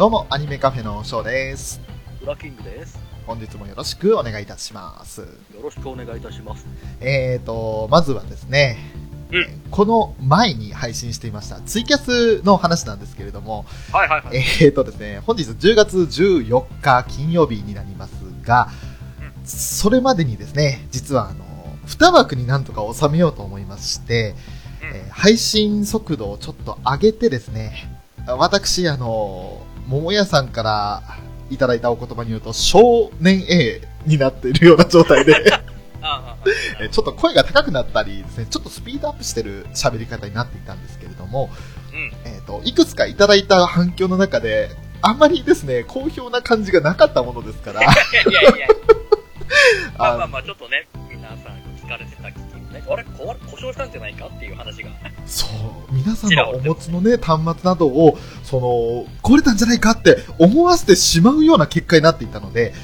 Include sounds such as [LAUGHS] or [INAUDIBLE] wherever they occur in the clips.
どうも、アニメカフェのショーです。ウラキングです。本日もよろしくお願いいたします。よろしくお願いいたします。えーと、まずはですね、うんこの前に配信していましたツイキャスの話なんですけれども、はいはいはい。えーとですね、本日10月14日金曜日になりますが、それまでにですね、実はあの、2枠になんとか収めようと思いまして、えー配信速度をちょっと上げてですね、私、あの、桃屋さんからいただいたお言葉によると、少年 A になっているような状態で、[LAUGHS] ちょっと声が高くなったりですね、ちょっとスピードアップしてる喋り方になっていたんですけれども、うん。えっ、と、いくつかいただいた反響の中で、あんまりですね、好評な感じがなかったものですから、[LAUGHS] いやいやいや。[LAUGHS] まあまああまあ、ちょっとね、皆さん聞かれてたあれ、壊れ故障したんじゃないかっていう話が。そう、皆さんがお持ちのね、端末などを、その、壊れたんじゃないかって思わせてしまうような結果になっていたので、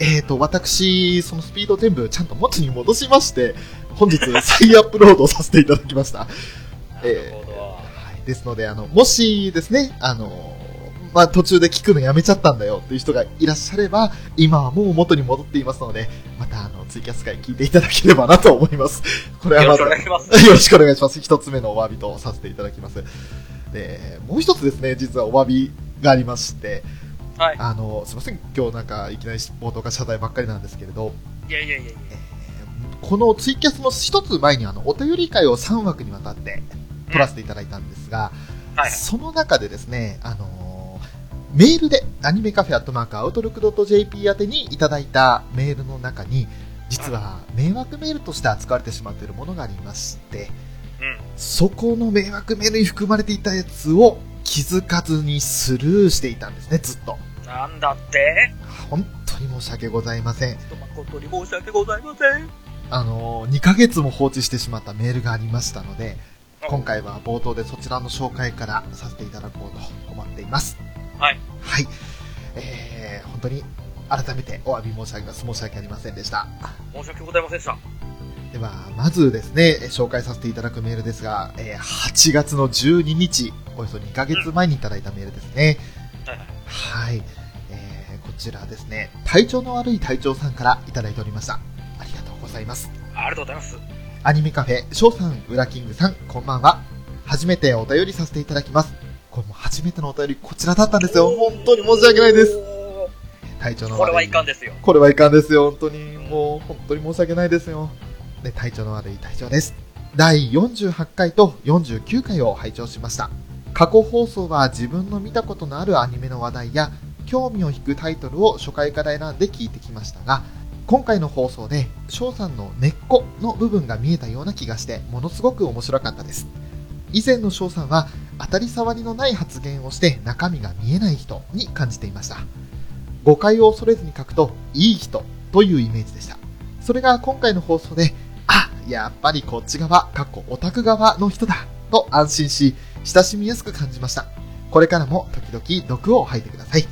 えっ、と、私、そのスピード全部ちゃんと元に戻しまして、本日 [LAUGHS] 再アップロードさせていただきました。なえー。はい、ですので、あの、もしですね、あの、まあ、途中で聞くのやめちゃったんだよっていう人がいらっしゃれば、今はもう元に戻っていますので、またあの、ツイキャス会聞いていただければなと思います。[LAUGHS] これはまず、よろしくお願いします。よろしくお願いします。一つ目のお詫びとさせていただきます。で、もう一つですね、実はお詫びがありまして、はい。あの、すいません、今日なんかいきなり冒頭から謝罪ばっかりなんですけれど、いやいやいやいや。このツイキャスの一つ前にあの、お便り会を3枠にわたって取らせていただいたんですが、はいはい。その中でですね、あのーメールで、アニメカフェアットマークアウトルクドット JP 宛てにいただいたメールの中に、実は迷惑メールとして扱われてしまっているものがありまして、うん。そこの迷惑メールに含まれていたやつを気づかずにスルーしていたんですね、ずっと。なんだって？本当に申し訳ございません。誠に申し訳ございません。あのー、2ヶ月も放置してしまったメールがありましたので、今回は冒頭でそちらの紹介からさせていただこうと思っています。はい。はい。えー、本当に改めてお詫び申し上げます。申し訳ありませんでした。申し訳ございませんでした。では、まずですね、えー紹介させていただくメールですが、えー8月の12日、およそ2ヶ月前にいただいたメールですね。はいはい。はい。えー、こちらですね、体調の悪い隊長さんからいただいておりました。ありがとうございます。ありがとうございます。アニメカフェ、翔さん、ウラキングさん、こんばんは。初めてお便りさせていただきます。これも初めてのお便り、こちらだったんですよ。本当に申し訳ないです。お体調の悪い。ーこれはいかんですよ。これはいかんですよ。本当に、もう、本当に申し訳ないですよ。で、体調の悪い隊長です。第48回と49回を拝聴しました。過去放送は自分の見たことのあるアニメの話題や、興味を引くタイトルを初回から選んで聞いてきましたが、今回の放送で翔さんの根っこの部分が見えたような気がしてものすごく面白かったです以前の翔さんは当たり障りのない発言をして中身が見えない人に感じていました誤解を恐れずに書くといい人というイメージでしたそれが今回の放送で、あ、やっぱりこっち側、かっこオタク側の人だ、と安心し、親しみやすく感じました。これからも時々毒を吐いてください。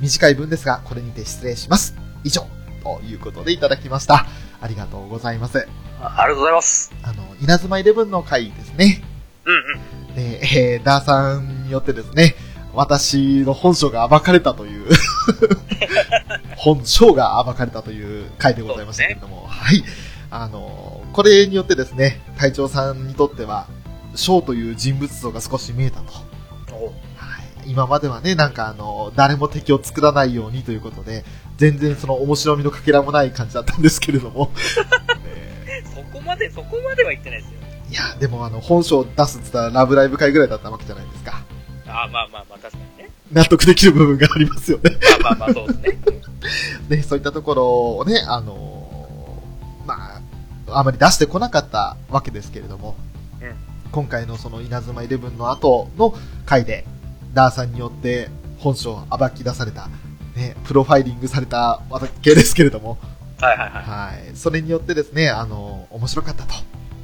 短い文ですが、これにて失礼します。以上、ということでいただきました。ありがとうございます。あありがとうございます。あの、稲妻イレブンの回ですね。うんうん。で、えー、ダーさんによってですね、私の本性が暴かれたという、[LAUGHS] 本性が暴かれたという回でございましたけれども、はい。あの、これによってですね、隊長さんにとっては、翔という人物像が少し見えたと。おはい、今まではね、なんかあの、誰も敵を作らないようにということで、全然その面白みのかけらもない感じだったんですけれども、[LAUGHS] ねそこまで、そこまでは言ってないですよ。いや、でもあの、本性を出すって言ったらラブライブ会ぐらいだったわけじゃないですか。あまあまあまあ、確かにね。納得できる部分がありますよね。まあまあまあ、そうですね。[LAUGHS] で、そういったところをね、あのーまあ、あまり出してこなかったわけですけれども、うん今回のその稲妻イレブンの後の回で、ダーさんによって本性を暴き出された、ね、プロファイリングされたわけですけれども、はいはいははい。それによってですね、あのー面白かったと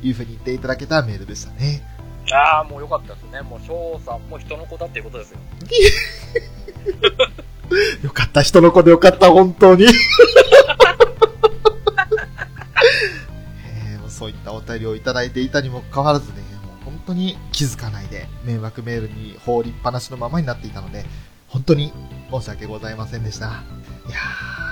いうふうに言っていただけたメールでしたね。い。ああ、もうよかったですね。もう翔さんも人の子だっていうことですよ。[LAUGHS] よかった、人の子でよかった、本当に。[LAUGHS] えーもうそういったお便りをいただいていたにもかかわらずね、もう本当に気づかないで、迷惑メールに放りっぱなしのままになっていたので、本当に申し訳ございませんでした。いや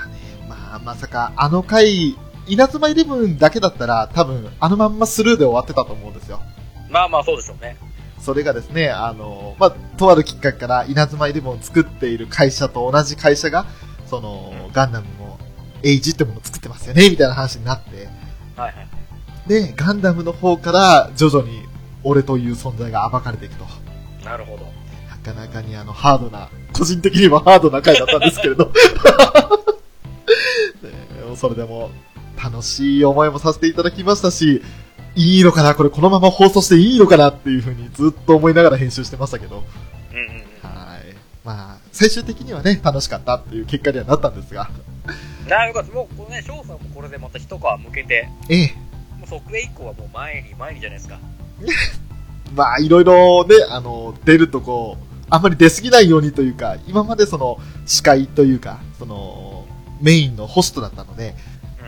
ーね、まあ、まさか、あの回、稲妻イレブンだけだったら、多分、あのまんまスルーで終わってたと思うんですよ。まあまあ、そうでしょうね。それがですね、あの、まあ、とあるきっかけから稲妻イレブンを作っている会社と同じ会社が、その、ガンダムも、エイジってものを作ってますよね、みたいな話になって、はいはい。で、ガンダムの方から徐々に俺という存在が暴かれていくと。なるほど。なかなかにあの、ハードな、個人的にはハードな回だったんですけれど。[LAUGHS] ねそれでも、楽しい思いもさせていただきましたし、いいのかな？これこのまま放送していいのかなっていうふうにずっと思いながら編集してましたけど。うんうんうん。はい。まあ、最終的にはね、楽しかったっていう結果にはなったんですが。なるほど。もう、このね、翔さんもこれでまた一皮向けて、ええ。もうそこへ以降はもう前に前にじゃないですか。[LAUGHS] まあ、いろいろね、あの、出るとこう、あんまり出過ぎないようにというか、今までその、司会というか、その、メインのホストだったので、うん。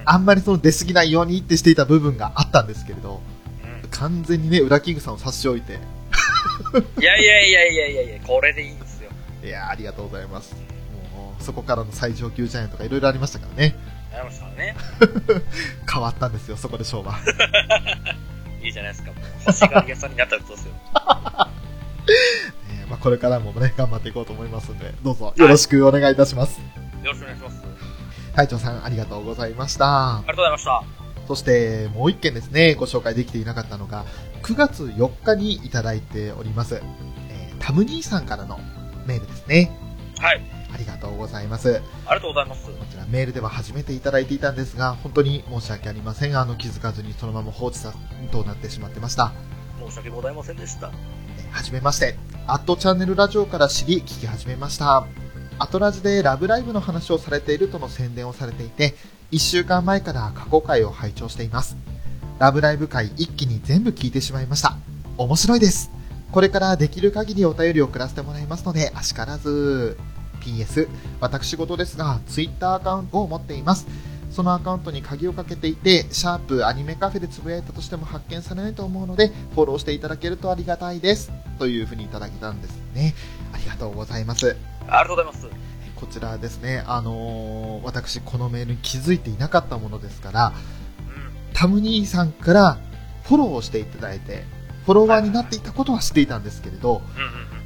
あんまりその出過ぎないようにってしていた部分があったんですけれど、うん完全にね、裏キングさんを差し置いて、いやいやいやいやいやいや、これでいいんですよ。[LAUGHS] いやーありがとうございます。もう、そこからの最上級ジャイアンとかいろいろありましたからね。ありましたね。[LAUGHS] 変わったんですよ、そこで勝負は。[LAUGHS] いいじゃないですか。もう欲しがり屋さんになったらどうですよ。えーまあ、これからもね、頑張っていこうと思いますんで、どうぞよろしくお願いいたします。よろしくお願いします。隊長さん、ありがとうございましたあ。りがとうございました。そして、もう一件ですね、ご紹介できていなかったのが、9月4日にいただいております。えータム兄さんからのメールですね。はい。ありがとうございます。ありがとうございます。こちらメールでは初めていただいていたんですが、本当に申し訳ありません。あの、気づかずにそのまま放置さとなってしまってました。申し訳ございませんでした。えーはじめまして。アットチャンネルラジオから知り、聞き始めました。アトラジでラブライブの話をされているとの宣伝をされていて、1週間前から過去回を拝聴しています。ラブライブ回一気に全部聞いてしまいました。面白いです。これからできる限りお便りを送らせてもらいますので、あしからず。PS、私事ですが、Twitter アカウントを持っています。そのアカウントに鍵をかけていて、シャープアニメカフェでつぶやいたとしても発見されないと思うので、フォローしていただけるとありがたいです。というふうにいただけたんですね。ありがとうございます。ありがとうございます。こちらですね、あのー私このメールに気づいていなかったものですから、うん。タム兄さんからフォローをしていただいて、フォロワーになっていたことは知っていたんですけれど。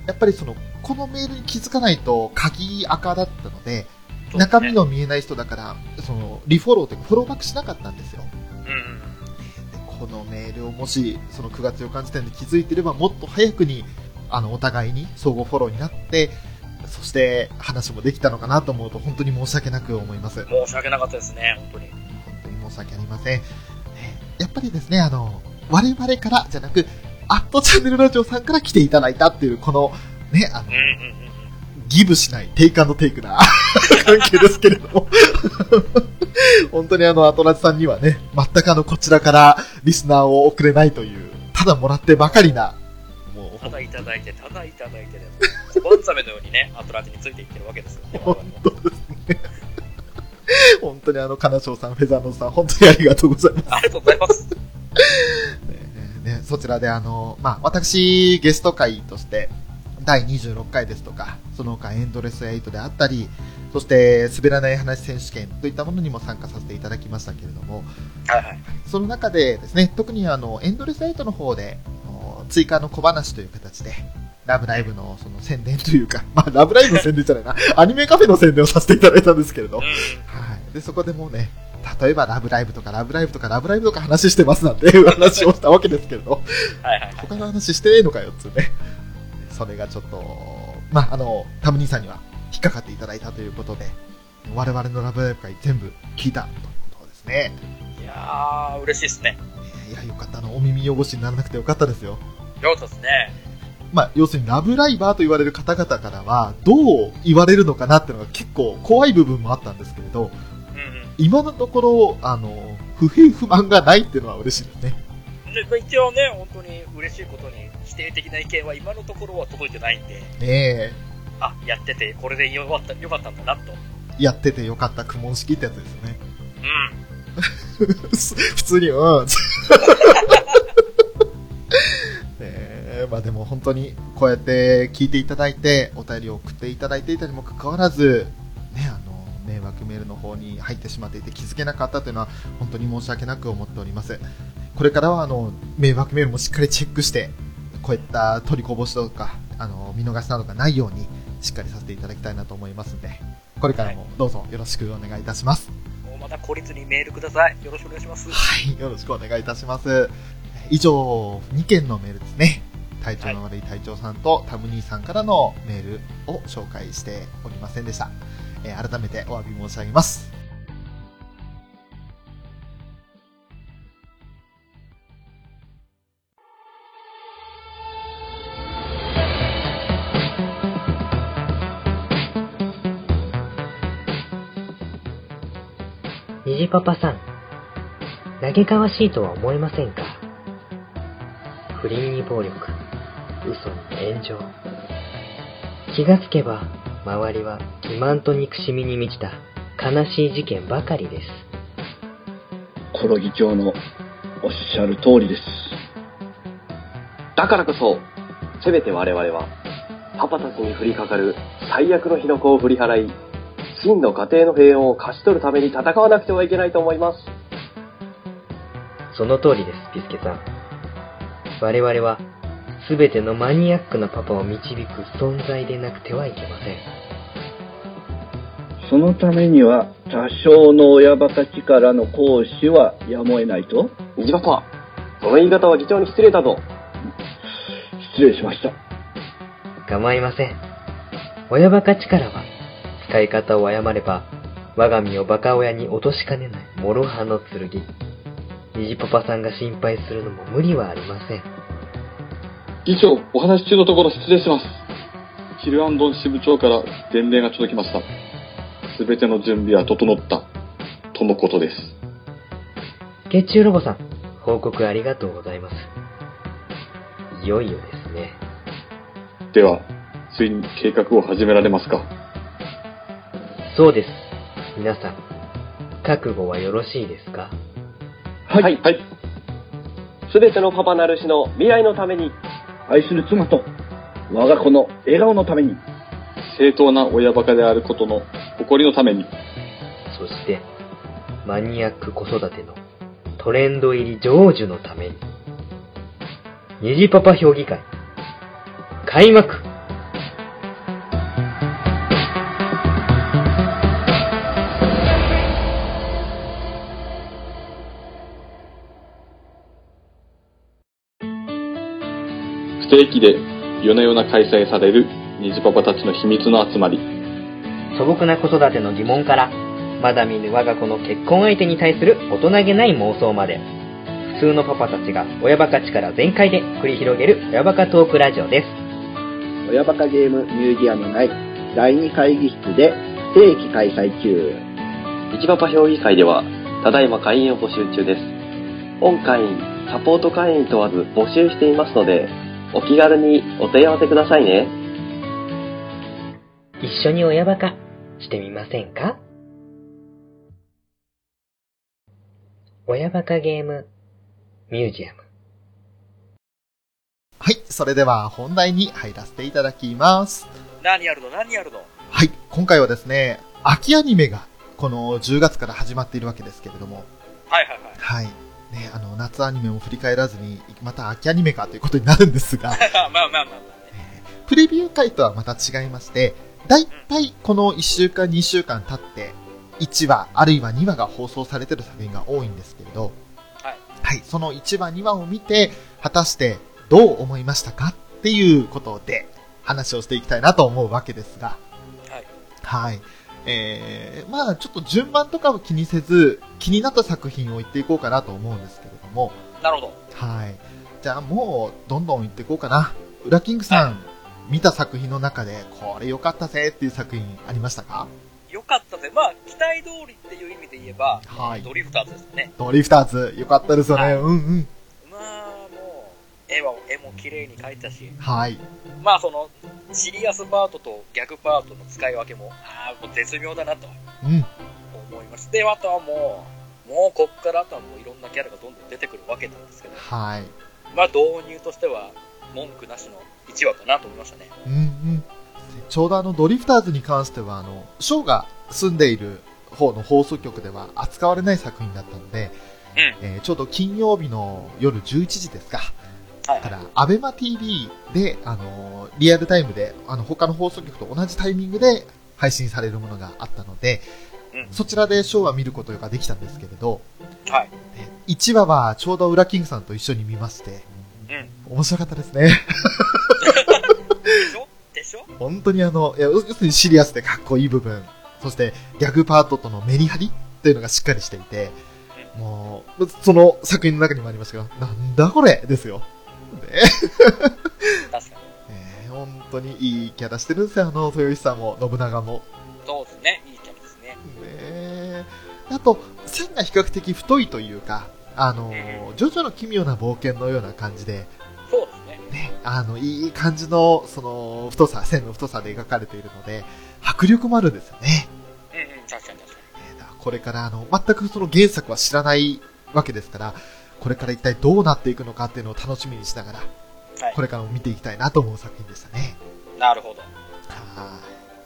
やっぱりその、このメールに気づかないと鍵赤だったので、ですね中身の見えない人だから、その、リフォローというかフォローバックしなかったんですよ。うんうんでこのメールをもし、その9月4日時点で気づいていれば、もっと早くに、あの、お互いに相互フォローになって、そして話もできたのかなと思うと、本当に申し訳なく思います。申し訳なかったですね、本当に。本当に申し訳ありません。えやっぱりですね、あの、我々からじゃなく、アットチャンネルラジオさんから来ていただいたっていう、この、ね、あのうん、うんうんうん。ギブしない、テイクテイクな [LAUGHS] 関係ですけれども。[LAUGHS] 本当にあの、アトラジさんにはね、全くあの、こちらからリスナーを送れないという、ただもらってばかりな、もう、ただいただいて、ただいただいてで、小判ザメのようにね、アトラジについていってるわけですよ。[LAUGHS] 本当ですね。本当にあの、金賞さん、フェザーノさん、本当にありがとうございます。ありがとうございます。[LAUGHS] ねね、そちらであの、まあ、私、ゲスト会として、第26回ですとか、その他エンドレス8であったり、そして、滑らない話選手権といったものにも参加させていただきましたけれども、はいはい。その中でですね、特にあの、エンドレス8の方で、追加の小話という形で、ラブライブのその宣伝というか、[LAUGHS] まあ、ラブライブの宣伝じゃないな、[LAUGHS] アニメカフェの宣伝をさせていただいたんですけれど、うん。はい。で、そこでもうね、例えばラブライブとかラブライブとかラブライブとか話してますなんていう [LAUGHS] 話をしたわけですけれど、はいはい。他の話してええのかよっつうね。それがちょっと、まあ、あの、タム兄さんには引っかかっていただいたということで、我々のラブライブ会全部聞いたということですね。いやー、嬉しいっすね。いや、よかった。あの、お耳汚しにならなくてよかったですよ。よかったですね。まあ、要するにラブライバーと言われる方々からは、どう言われるのかなっていうのが結構怖い部分もあったんですけれど、うんうん。今のところ、あの、不平不満がないっていうのは嬉しいですね。でまあ一応ね、本当に嬉しいことに、否定的な意見は今のところは届いてないんで、ねえ、あ、やってて、これでよかった、よかったんだなと。やっててよかった苦問式ってやつですよね。うん。[LAUGHS] 普通に、うん。[LAUGHS] ねえまあでも本当にこうやって聞いていただいて、お便りを送っていただいていたにもかかわらず、ね、あの、迷惑メールの方に入ってしまっていて気づけなかったというのは本当に申し訳なく思っております。これからはあの、迷惑メールもしっかりチェックして、こういった取りこぼしとか、あの、見逃しなどがないように、しっかりさせていただきたいなと思いますので、これからもどうぞよろしくお願いいたします。もうまた孤立にメールください。よろしくお願いします。はい、よろしくお願いいたします。以上、2件のメールですね。体調の悪い隊長さんとタム兄さんからのメールを紹介しておりませんでした。えー改めてお詫び申し上げます。虹パパさん、嘆かわしいとは思いませんか？不倫に暴力、嘘に炎上。気がつけば、周りは欺瞞と憎しみに満ちた悲しい事件ばかりです。コロ議長のおっしゃる通りです。だからこそ、せめて我々は、パパたちに降りかかる最悪の火の粉を振り払い、真の家庭の平穏を勝ち取るために戦わなくてはいけないと思います。その通りです、ピスケさん。我々は、すべてのマニアックなパパを導く存在でなくてはいけません。そのためには、多少の親バカ力の行使はやむを得ないと？虹パパ、その言い方は議長に失礼だぞ。失礼しました。構いません。親バカ力は、使い方を誤れば、我が身をバカ親に落としかねない諸刃の剣。虹パパさんが心配するのも無理はありません。議長、お話し中のところ失礼します。ヒルアンドン支部長から伝令が届きました。すべての準備は整った、とのことです。月中ロボさん、報告ありがとうございます。いよいよですね。では、ついに計画を始められますか？そうです。皆さん、覚悟はよろしいですか？はい。はいはい。すべてのパパなるしの未来のために、愛する妻と、我が子の笑顔のために、正当な親バカであることの誇りのために、そして、マニアック子育てのトレンド入り成就のために、虹パパ評議会、開幕不定期で夜な夜な開催される虹パパたちの秘密の集まり、素朴な子育ての疑問から、まだ見ぬ我が子の結婚相手に対する大人げない妄想まで、普通のパパたちが親バカ力全開で繰り広げる親バカトークラジオです。親バカゲームミュージアム内第2会議室で不定期開催中。一パパ評議会では、ただいま会員を募集中です。本会員、サポート会員問わず募集していますので、お気軽にお問い合わせくださいね。一緒に親バカしてみませんか？親バカゲームミュージアムはい、それでは本題に入らせていただきます。何やるの？何やるの？はい、今回はですね、秋アニメがこの10月から始まっているわけですけれども、はいはいはい。はい。ね、あの、夏アニメも振り返らずに、また秋アニメかということになるんですが、[LAUGHS] まあまあまあまあね。プレビュー回とはまた違いまして、だいたいこの1週間、2週間経って、1話、あるいは2話が放送されてる作品が多いんですけれど、はい。はい、その1話、2話を見て、果たしてどう思いましたかっていうことで、話をしていきたいなと思うわけですが、はい。はい。えー、まあちょっと順番とかを気にせず、気になった作品を言っていこうかなと思うんですけれども、なるほど。はい。じゃあもう、どんどん言っていこうかな。ウラキングさん、見た作品の中で、これ良かったぜっていう作品ありましたか？よかったぜ。まあ、期待通りっていう意味で言えば、はいドリフターズですね。ドリフターズ、良かったですよね。はいうんうん。絵は、絵も綺麗に描いたし、はい。まあ、その、シリアスパートと逆パートの使い分けも、ああ、もう絶妙だなとうん。思います。で、あとはもう、もうこっからあとはもういろんなキャラがどんどん出てくるわけなんですけど、はい。まあ、導入としては、文句なしの1話かなと思いましたね。うんうん。ちょうどあの、ドリフターズに関しては、あの、ショーが住んでいる方の放送局では扱われない作品だったので、うん。えーちょうど金曜日の夜11時ですか。はいか。ら、アベマ TV で、あのーリアルタイムで、あの、他の放送局と同じタイミングで配信されるものがあったので、うん。そちらでショーは見ることができたんですけれど、はい。1話はちょうどウラキングさんと一緒に見まして、うん。面白かったですね。でしょ？[LAUGHS] 本当にあの、いや要するにシリアスでかっこいい部分、そしてギャグパートとのメリハリっていうのがしっかりしていて、もう、その作品の中にもありましたけど、なんだこれ？ですよ。ね確かに。えー本当にいいキャラしてるんですよ、あの、豊吉さんも、信長も。そうですね。いいキャラですね。ねえあと、線が比較的太いというか、あの、ジョジョの奇妙な冒険のような感じで、そうですね。ね、あの、いい感じの、その、太さ、線の太さで描かれているので、迫力もあるんですよね。うんうん、確かに確かえーだからこれから、あの、全くその原作は知らないわけですから、これから一体どうなっていくのかっていうのを楽しみにしながら、に。はいこ。れからも見ていきたいなと思う作品でしたね。なるほど。はい。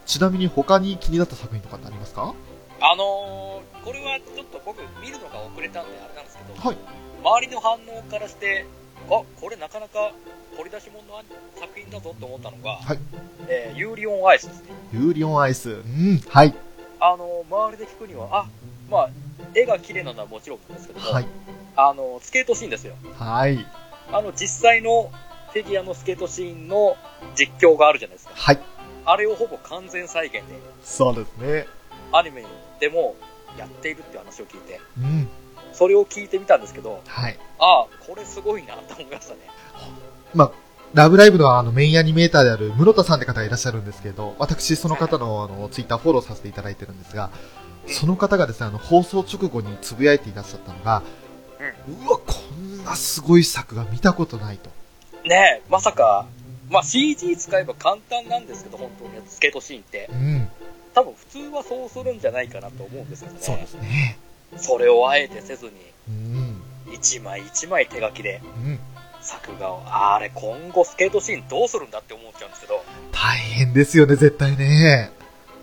ちなみに他に気になった作品とかってありますか？あのー、これはちょっと僕見るのが遅れたんであれなんですけど、はい。周りの反応からして、あ、これなかなか掘り出し物の作品だぞって思ったのが、はい。えーユーリオンアイスですね。ユーリオンアイス。うん。はい。あのー、周りで聞くには、あ、まあ、絵が綺麗なのはもちろんなんですけども、はい。あのー、スケートシーンですよ。はい。あの、実際のフィギュアのスケートシーンの実況があるじゃないですか。はい。あれをほぼ完全再現で、そうですね。アニメでもやっているって話を聞いて、うん。それを聞いてみたんですけど、はい。ああ、これすごいなと思いましたね。まあ、ラブライブのあのメインアニメーターである室田さんって方がいらっしゃるんですけれど、私その方のあのツイッターフォローさせていただいてるんですが、その方がですね、あの放送直後につぶやいていらっしゃったのが、うわ、こんなすごい作が見たことないと。ねえ、まさか、まあ CG 使えば簡単なんですけど、本当にスケートシーンって。うん。多分普通はそうするんじゃないかなと思うんですけどね。そうですね。それをあえてせずに、うん。一枚一枚手書きでうん。作画を、あれ今後スケートシーンどうするんだって思っちゃうんですけど、大変ですよね、絶対ね。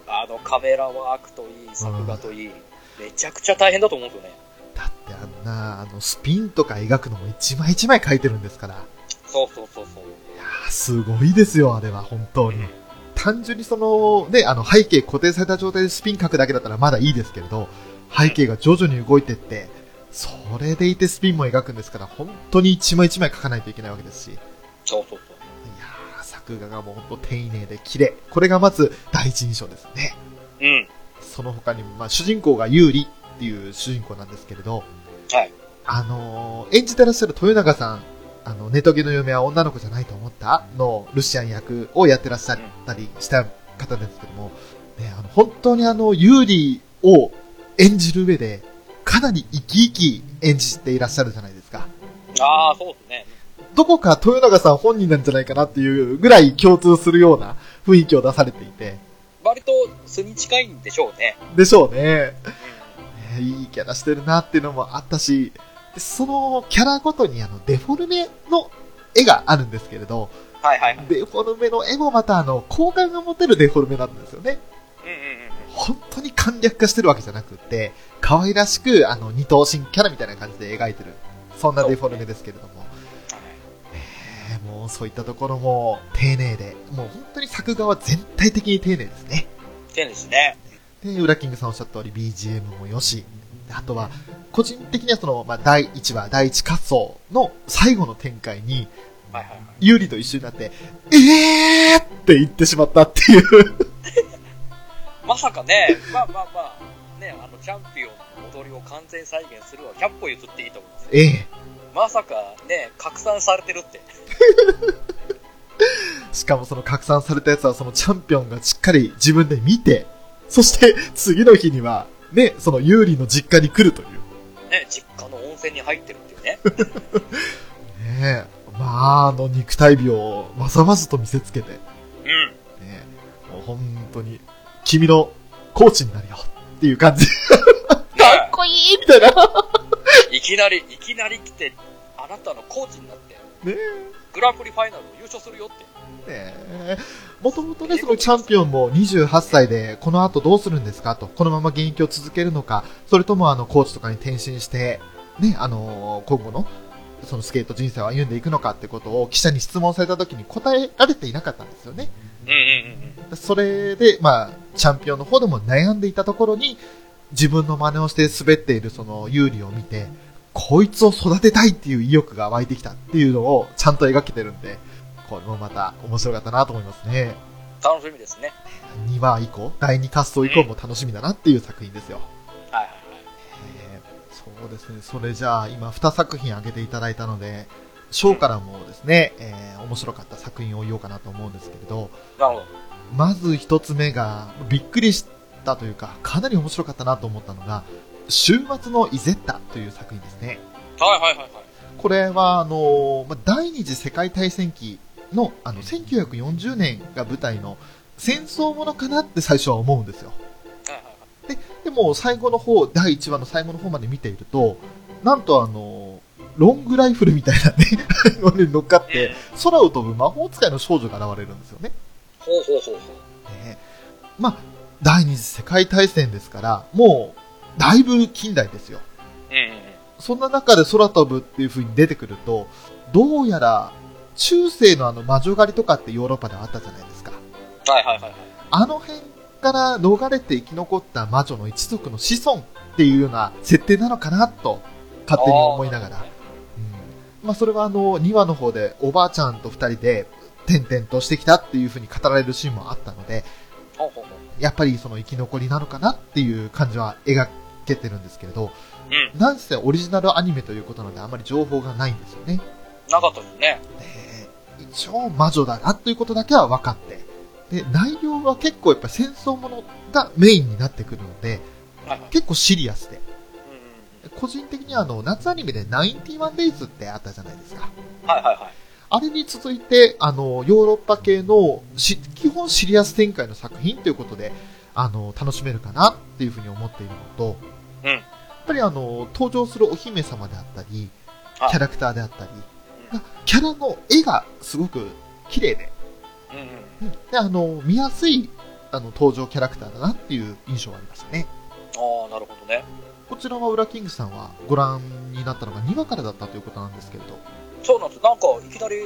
あのカメラワークといい、作画といい、めちゃくちゃ大変だと思うんですよね。だってあんな、あの、スピンとか描くのも一枚一枚描いてるんですから。いそうそうそうそう。やーすごいですよ、あれは、本当に。単純にその、ね、あの、背景固定された状態でスピン描くだけだったらまだいいですけれど、背景が徐々に動いてって、それでいてスピンも描くんですから、本当に一枚一枚描かないといけないわけですし。いそうそうそう。やー、作画がもう本当丁寧で綺麗。これがまず第一印象ですね。うん。その他にも、まあ、主人公が有利っていう主人公なんですけれど、はい。あのー演じてらっしゃる豊永さん、あの、ネトゲの嫁は女の子じゃないと思った？のルシアン役をやってらっしゃったりした方ですけども、ね、あの、本当にあの、有利を演じる上で、かなり生き生き演じていらっしゃるじゃないですか。ああ、そうですね。どこか豊永さん本人なんじゃないかなっていうぐらい共通するような雰囲気を出されていて、割と素に近いんでしょうね。でしょうね。いいキャラしてるなっていうのもあったし、でそのキャラごとにあのデフォルメの絵があるんですけれど、はいはいはい。デフォルメの絵もまたあの、好感が持てるデフォルメなんですよね。うんうんうん。本当に簡略化してるわけじゃなくって、可愛らしく、あの、二頭身キャラみたいな感じで描いてる。そんなデフォルメですけれども。えーもうそういったところも丁寧で、もう本当に作画は全体的に丁寧ですね。てんですね。で、ウラキングさんおっしゃった通り BGM もよし、であとは、個人的にはその、まあ、第1話、第1滑走の最後の展開に、はいはいはい。ユーリと一緒になって、えーって言ってしまったっていう。[LAUGHS] まさかね、まあまあまあ、ね、あの、チャンピオンの踊りを完全再現するは100歩譲っていいと思うんですよ。ええまさかね、拡散されてるって。[LAUGHS] しかもその拡散されたやつはそのチャンピオンがしっかり自分で見て、そして次の日には、ね、その有利の実家に来るという。ね、実家の温泉に入ってるっていうね。[LAUGHS] ねえ。まあ、あの肉体美をまざまざと見せつけて、ねうん。え、もう本当に、君のコーチになるよっていう感じ。[LAUGHS] かっこいいみたいな。いきなり、いきなり来て、あなたのコーチになって、ねグランプリファイナルを優勝するよって。え。ねえ。もともとね、そのチャンピオンも28歳で、この後どうするんですかと。このまま現役を続けるのか、それともあの、コーチとかに転身して、ね、あの今後の、そのスケート人生を歩んでいくのかってことを記者に質問された時に答えられていなかったんですよね。うんうんうんうん。それで、まあ、チャンピオンの方でも悩んでいたところに、自分の真似をして滑っているその有利を見て、こいつを育てたいっていう意欲が湧いてきたっていうのをちゃんと描けてるんで、これもまた面白かったなと思いますね。楽しみですね。2話以降、第2滑走以降も楽しみだなっていう作品ですよ。はいはいはい。えーそうですね。それじゃあ、今2作品挙げていただいたので、ショーからもですね、えー面白かった作品を言おうかなと思うんですけれど、なるほど。まず一つ目が、びっくりしたというか、かなり面白かったなと思ったのが、週末のイゼッタという作品ですね。はいはいはいはい。これは、あの、まあ第二次世界大戦期の、あの、1940年が舞台の戦争ものかなって最初は思うんですよ。はいはいはい。でも、最後の方、第1話の最後の方まで見ていると、なんとあの、ロングライフルみたいなね、[LAUGHS] のに乗っかってうん、空を飛ぶ魔法使いの少女が現れるんですよね。ほうほうほうほう。ねまあ、第二次世界大戦ですから、もう、だいぶ近代ですよ。うんうんうん。そんな中で空飛ぶっていう風に出てくると、どうやら、中世のあの魔女狩りとかってヨーロッパであったじゃないですか。はいはいはいはい。あの辺から逃れて生き残った魔女の一族の子孫っていうような設定なのかなと、勝手に思いながら。うんまあそれはあの、2話の方でおばあちゃんと2人で、転々としてきたっていう風に語られるシーンもあったので。やっぱりその生き残りなのかなっていう感じは描けてるんですけれど、うん。なんせオリジナルアニメということなのであまり情報がないんですよね。なかったですね。で一応魔女だなということだけは分かって。で、内容は結構やっぱ戦争ものがメインになってくるので、はいはい。結構シリアスで。うん個人的にはあの、夏アニメで91 Days ってあったじゃないですか。うん。はいはいはい。あれに続いて、あの、ヨーロッパ系のし、基本シリアス展開の作品ということで、あの、楽しめるかなっていうふうに思っているのと、うんやっぱりあの、登場するお姫様であったり、キはいャラクターであったり、キャラの絵がすごく綺麗で、うんうん。で、あの、見やすい、あの、登場キャラクターだなっていう印象がありましたね。ああ、なるほどね。こちらはウラキングさんはご覧になったのが2話からだったということなんですけれど、そうなんです。なんか、いきなり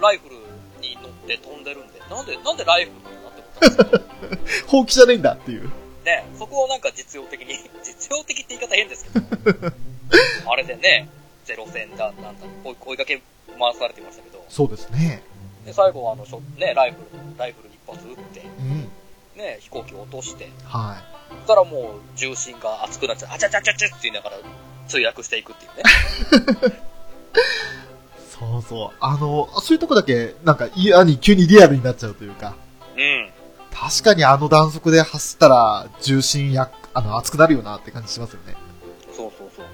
ライフルに乗って飛んでるんで、なんで、なんでライフルなって思ったんですけど、[LAUGHS] 放棄じゃないんだっていう。ね、そこをなんか実用的に、[LAUGHS] 実用的って言い方変ですけど、あれでね、ゼロ戦だ、なんだ、追い追いかけ回されてましたけど、そうですね。で最後はあの、ね、ライフル、ライフル一発撃って、うん。ね、飛行機を落として、はそしたらもう重心が熱くなっちゃう、あちゃちゃちゃちゃって言いながら墜落していくっていうね。[LAUGHS] い。そうそう。あの、そういうとこだけ、なんか嫌に急にリアルになっちゃうというか、うん。確かにあの弾速で走ったら重心や、あの、熱くなるよなって感じしますよね。そうそうそう。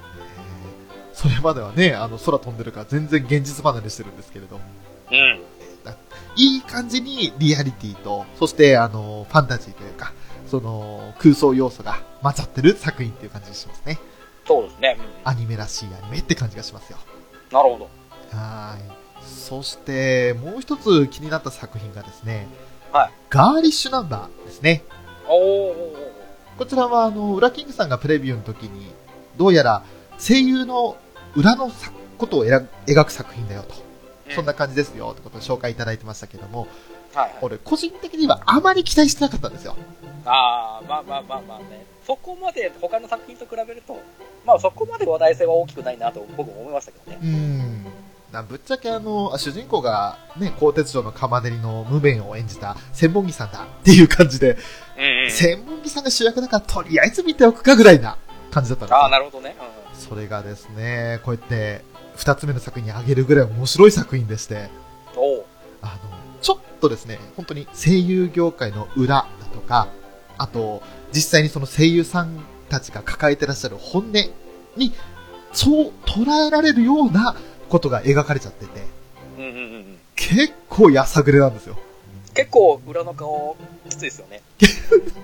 それまではね、あの、空飛んでるから全然現実離れしてるんですけれど、うん。いい感じにリアリティと、そして、あの、ファンタジーというか、その、空想要素が混ざってる作品っていう感じがしますね。そうですね。うん。アニメらしいアニメって感じがしますよ。なるほど。はい。そして、もう一つ気になった作品がですね、はい。ガーリッシュナンバーですね。こちらは、あの、裏キングさんがプレビューの時に、どうやら声優の裏のさことを描描く作品だよと。うんそんな感じですよってことを紹介いただいてましたけども、はいはい。俺個人的にはあまり期待してなかったんですよ。ああ、まあまあまあまあね。そこまで他の作品と比べると、まあそこまで話題性は大きくないなと僕も思いましたけどね。うーん。なぶっちゃけあの、あ主人公がね、鋼鉄城の釜練りの無弁を演じた千本木さんだ。っていう感じで、うんうん。千本木さんが主役だからとりあえず見ておくかぐらいな感じだったんですよああ、なるほどね。うん。それがですね、こうやって二つ目の作品にあげるぐらい面白い作品でして、あの、ちょっとですね、本当に声優業界の裏だとか、あと、実際にその声優さんたちが抱えてらっしゃる本音に、そう捉えられるようなことが描かれちゃってて、うんうんうんうん。結構やさぐれなんですよ。結構裏の顔きついですよね。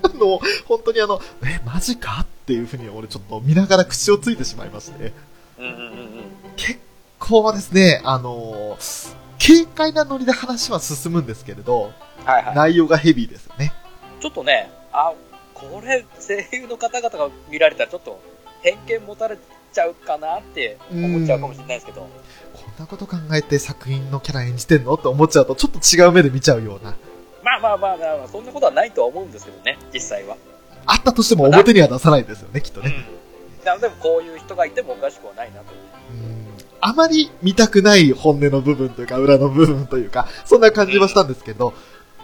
あの、本当にあの、え、マジかっていうふうに俺ちょっと見ながら口をついてしまいまして、うんうんうんうん。結構ですね、あの、軽快なノリで話は進むんですけれど、はいはい。内容がヘビーですよね。ちょっとね、あ、これ声優の方々が見られたらちょっと偏見持たれちゃうかなって思っちゃうかもしれないですけど。こんなこと考えて作品のキャラ演じてんのって思っちゃうと、ちょっと違う目で見ちゃうような。まあまあまあまあまあ、そんなことはないとは思うんですけどね、実際は。あったとしても表には出さないですよね、きっとね。うん。なので、こういう人がいてもおかしくはないなと。うんあまり見たくない本音の部分というか、裏の部分というか、そんな感じはしたんですけど、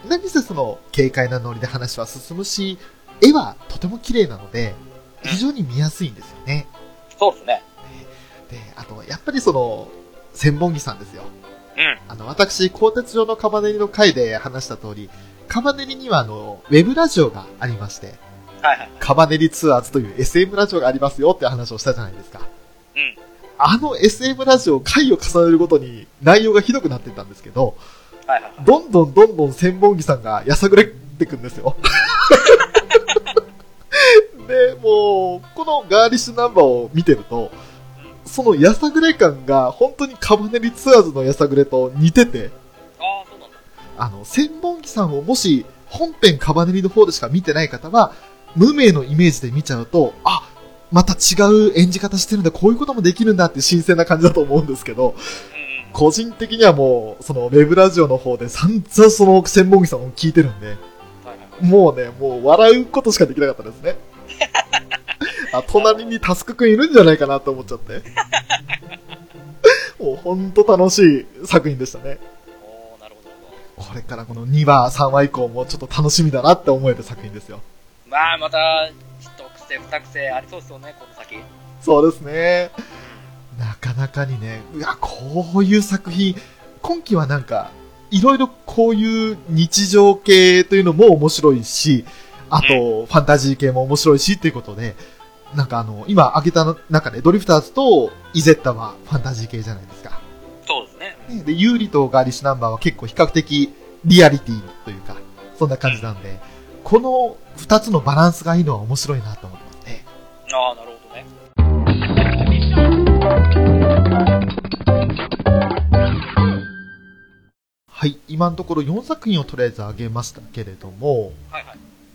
何せその、軽快なノリで話は進むし、絵はとても綺麗なので、非常に見やすいんですよね。そうですね。で、あと、やっぱりその、千本木さんですよ。うん。あの、私、鋼鉄上のカバネリの回で話した通り、カバネリにはあの、ウェブラジオがありまして、はいはい。カバネリツアーズという SM ラジオがありますよって話をしたじゃないですか。うん。あの SM ラジオ回を重ねるごとに内容がひどくなってたんですけど、はいはい。どんどんどんどん千本木さんがやさぐれてくんですよ。[LAUGHS] で、もう、このガーリッシュナンバーを見てると、そのやさぐれ感が本当にカバネリツアーズのやさぐれと似てて、ああ、そうなんだ。あの、千本木さんをもし本編カバネリの方でしか見てない方は、無名のイメージで見ちゃうと、あ、また違う演じ方してるんだ、こういうこともできるんだって新鮮な感じだと思うんですけど。個人的にはもう、そのウェブラジオの方で散々その千本木さんを聞いてるんで。もうね、もう笑うことしかできなかったですね。[LAUGHS] あ、隣にタスクくんいるんじゃないかなと思っちゃって。[LAUGHS] もうほんと楽しい作品でしたね。おー、なるほどなるほど。これからこの2話、3話以降もちょっと楽しみだなって思える作品ですよ。まあ、また、一癖二癖ありそうですよね、この先。そうですね。なかなかにね、うわ、こういう作品、今期はなんか、いろいろこういう日常系というのも面白いし、あと、ファンタジー系も面白いしっていうことで、なんかあの、今挙げた中で、ドリフターズとイゼッタはファンタジー系じゃないですか。そうですね。ねで、ユーリとガーリッシュナンバーは結構比較的リアリティというか、そんな感じなんで、この二つのバランスがいいのは面白いなと思ってますね。ああ、なるほどね。はい、今のところ4作品をとりあえず挙げましたけれども。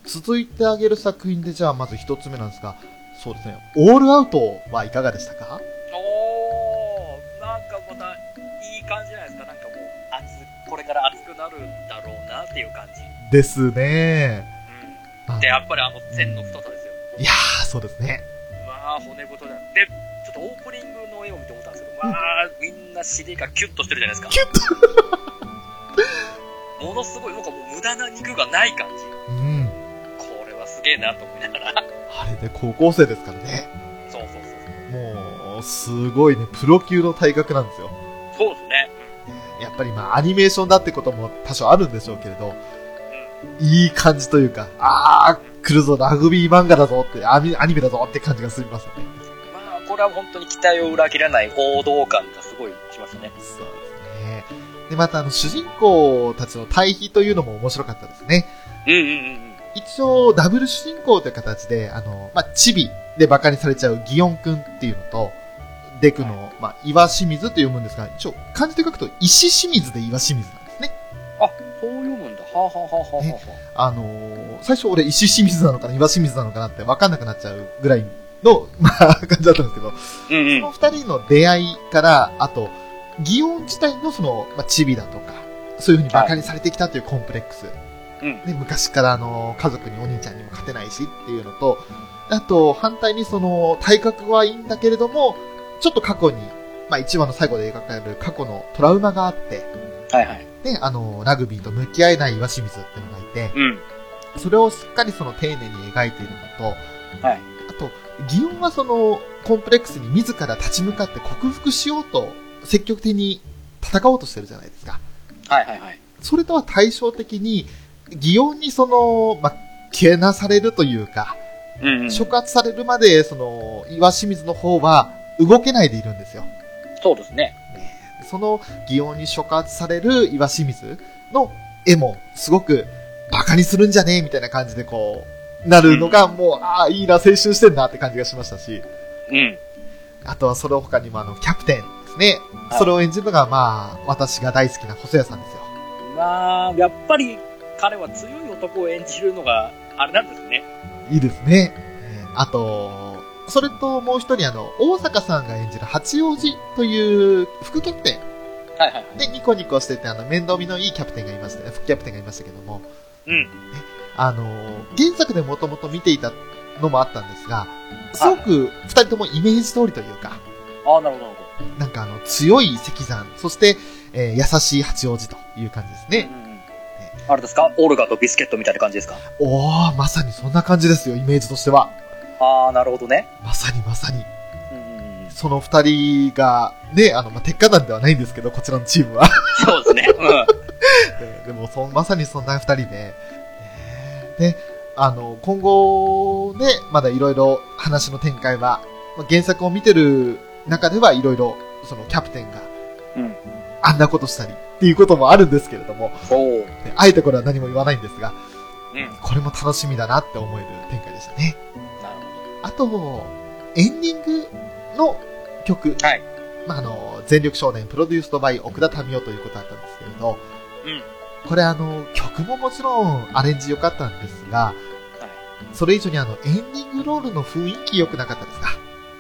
続いて挙げる作品でじゃあまず一つ目なんですが、そうですね、オールアウトはいかがでしたか？おー、なんかまた、いい感じじゃないですか。なんかもう、熱、これから熱くなるんだろうなっていう感じ。ですね。うん。あで、やっぱりあの線の太さですよ。いやー、そうですね。まあ、骨太だ。で、ちょっとオープニングの絵を見て思ったんですけど、まあ、みんな尻がキュッとしてるじゃないですか。キュッ [LAUGHS] ものすごい、なんかもう無駄な肉がない感じ。うん。すげえなと思いながら。あれで高校生ですからね。そうそうそう。もう、すごいね、プロ級の体格なんですよ。そうですね。やっぱりまあ、アニメーションだってことも多少あるんでしょうけれど、いい感じというか、あー、来るぞ、ラグビー漫画だぞって、アニアニメだぞって感じがすみますよね。まあ、これは本当に期待を裏切らない王道感がすごいしますね。そうですね。で、またあの、主人公たちの対比というのも面白かったですね。うんうんうんうん。一応、ダブル主人公という形で、あの、まあ、チビで馬鹿にされちゃうギオンくんっていうのと、デクの、まあ、岩清水と読むんですが、一応、漢字で書くと石清水で岩清水なんですね。あ、そう読むんだ。はあ、はあはあはあはあ、あのー最初俺石清水なのかな岩清水なのかなって分かんなくなっちゃうぐらいの、[LAUGHS] まあ、感じだったんですけど、うんうん。その二人の出会いから、あと、祇園自体のその、まあ、チビだとか、そういうふうに馬鹿にされてきたというコンプレックス。うんで、昔からあの、家族にお兄ちゃんにも勝てないしっていうのと、あと、反対にその、体格はいいんだけれども、ちょっと過去に、まあ、一話の最後で描かれる過去のトラウマがあって、はいはい。で、あの、ラグビーと向き合えない岩清水っていうのがいて、うん。それをしっかりその丁寧に描いているのと、はい。あと、祇園はそのコンプレックスに自ら立ち向かって克服しようと積極的に戦おうとしてるじゃないですか。はいはいはい。それとは対照的に、祇園にその、まあ、けなされるというか、うんうん。触発されるまで、その、岩清水の方は動けないでいるんですよ。そうですね。その祇園に触発される岩清水の絵もすごくバカにするんじゃねえみたいな感じでこう、なるのがもう、ああ、いいな、青春してんなって感じがしましたし、うん。あとはその他にもあの、キャプテンですね。はいそれを演じるのがまあ、私が大好きな細谷さんですよ。まあ、やっぱり彼は強い男を演じるのが、あれなんですね。いいですね。えーあと、それともう一人あの、大坂さんが演じる八王子という副キャプテンはいはい。でニコニコしててあの、面倒見のいいキャプテンがいましたね。副キャプテンがいましたけども、うん。あの、原作でもともと見ていたのもあったんですが、すごく二人ともイメージ通りというか、ああ、なるほどなるほなんかあの、強い石山、そして、えー優しい八王子という感じですど。ね。うんうん。あれですか？オルガとビスケットみたいな感じですか？おー、まさにそんな感じですよ、イメージとしては。ああ、なるほどね。まさにまさに。うん。その二人が、ね、あの、まあ、鉄火団ではないんですけど、こちらのチームは。そうですね。うん。で [LAUGHS] でもそ、まさにそんな二人で、ねで、あの、今後、ね、まだいろいろ話の展開は、まあ原作を見てる中ではいろいろ、そのキャプテンが、うんあんなことしたりっていうこともあるんですけれども、おお。ねあえてこれは何も言わないんですが、うん。これも楽しみだなって思える展開でしたね。なるほあと、エンディングの曲。はいまあ、あの、全力少年プロデュースドバイ奥田民生ということだったんですけれど、うんこれあの、曲ももちろんアレンジ良かったんですが、それ以上にあの、エンディングロールの雰囲気良くなかったですか？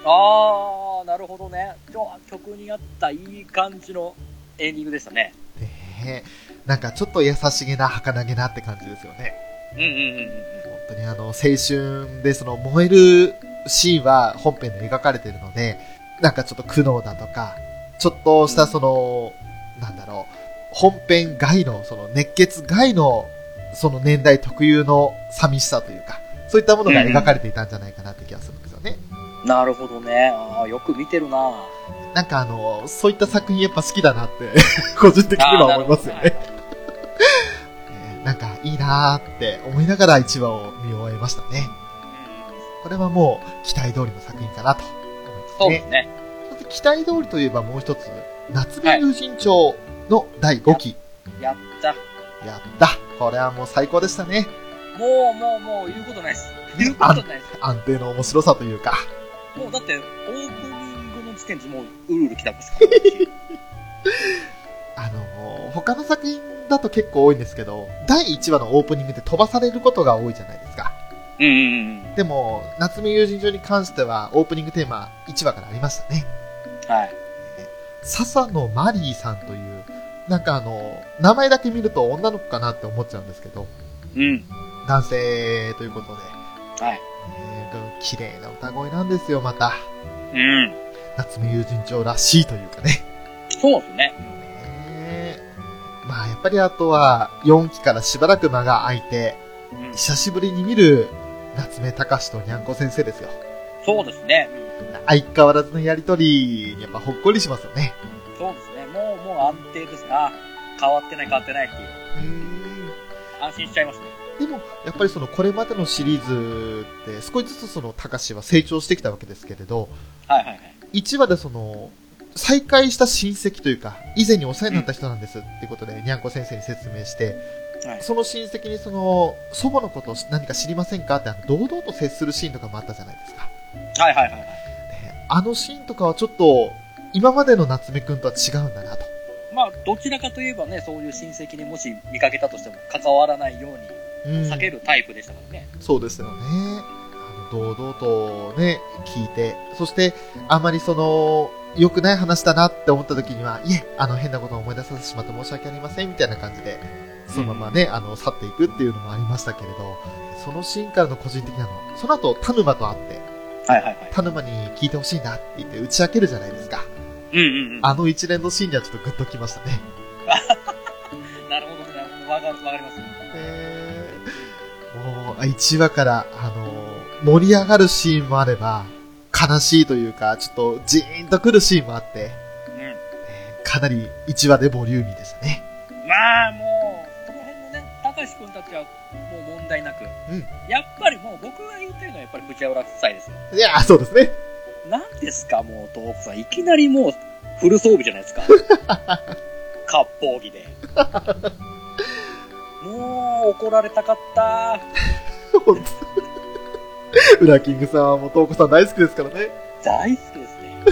ど。ああ、なるほどね。曲に合ったいい感じのエンディングでしたね。ねえなんかちょっと優しげな儚げなって感じですよね。うんうんうんうん。本当にあの、青春でその燃えるシーンは本編で描かれているので、なんかちょっと苦悩だとか、ちょっとしたその、なんだろう、本編外の、その熱血外の、その年代特有の寂しさというか、そういったものが描かれていたんじゃないかなって気がするんですよね。なるほどね。ああ、よく見てるな。なんかあの、そういった作品やっぱ好きだなって、[LAUGHS] 個人的には思いますよね。いいなーって思いながら1話を見終えましたね。これはもう期待通りの作品かなと思いますね。そうですね。そして期待通りといえばもう一つ、夏目友人帳の第5期。やった。やった。これはもう最高でしたね。もう、もう、もう、言うことないです。言うことないです。安定の面白さというか。もう、だって、オープニングの時点でもう、うるうる来たますから。[LAUGHS] あのー他の作品だと結構多いんですけど、第1話のオープニングで飛ばされることが多いじゃないですか。うん。でも、夏目友人帳に関してはオープニングテーマ1話からありましたね。はい。笹野マリーさんという、なんかあの、名前だけ見ると女の子かなって思っちゃうんですけど、うん。男性ということで、はい。えー、綺麗な歌声なんですよ、また。うん。夏目友人帳らしいというかね。そうですね。ねまあ、やっぱりあとは、4期からしばらく間が空いて、うん。久しぶりに見る夏目隆とにゃんこ先生ですよ。そうですね。相変わらずのやりとりにやっぱほっこりしますよね。そうですね。もう、もう安定ですな。変わってない変わってないっていう。安心しちゃいますね。でも、やっぱりその、これまでのシリーズって、少しずつその、高志は成長してきたわけですけれど、はいはいはい。1話でその、再会した親戚というか、以前にお世話になった人なんですってことで、にゃんこ先生に説明して、はいその親戚にその、祖母のことを何か知りませんかって、あの堂々と接するシーンとかもあったじゃないですか。はいはいはいはい。ねあのシーンとかはちょっと、今までの夏目くんとは違うんだなと。まあ、どちらかといえばね、そういう親戚にもし見かけたとしても関わらないようにうん避けるタイプでしたからね。そうですよね。あの、堂々とね、聞いて、そして、あまりその、良くない話だなって思った時には、いえ、あの、変なことを思い出させてしまって申し訳ありません、みたいな感じで、そのままね、あの、去っていくっていうのもありましたけれど、そのシーンからの個人的なの、その後、田沼と会って、はいはいはい。田沼に聞いてほしいなって言って打ち明けるじゃないですか。うんうんうん。あの一連のシーンにはちょっとグッときましたね。[LAUGHS] なるほどね、なるほど。わかる、わかりますよ。えーもう、1話から、あの、盛り上がるシーンもあれば、悲しいというか、ちょっとジーンとくるシーンもあって、うん。えーかなり1話でボリューミーでしたね。まあもう、その辺のね、たかしくんたちはもう問題なく。うんやっぱりもう僕が言ってるのはやっぱり藤原夫妻ですよ。いやー、そうですね。何ですか、もう、東北さん。いきなりもう、フル装備じゃないですか。[LAUGHS] 割烹着で。[LAUGHS] もう、怒られたかった。[LAUGHS] 本当ウラキングさんはもう、トーコさん大好きですからね。大好きですね。[LAUGHS]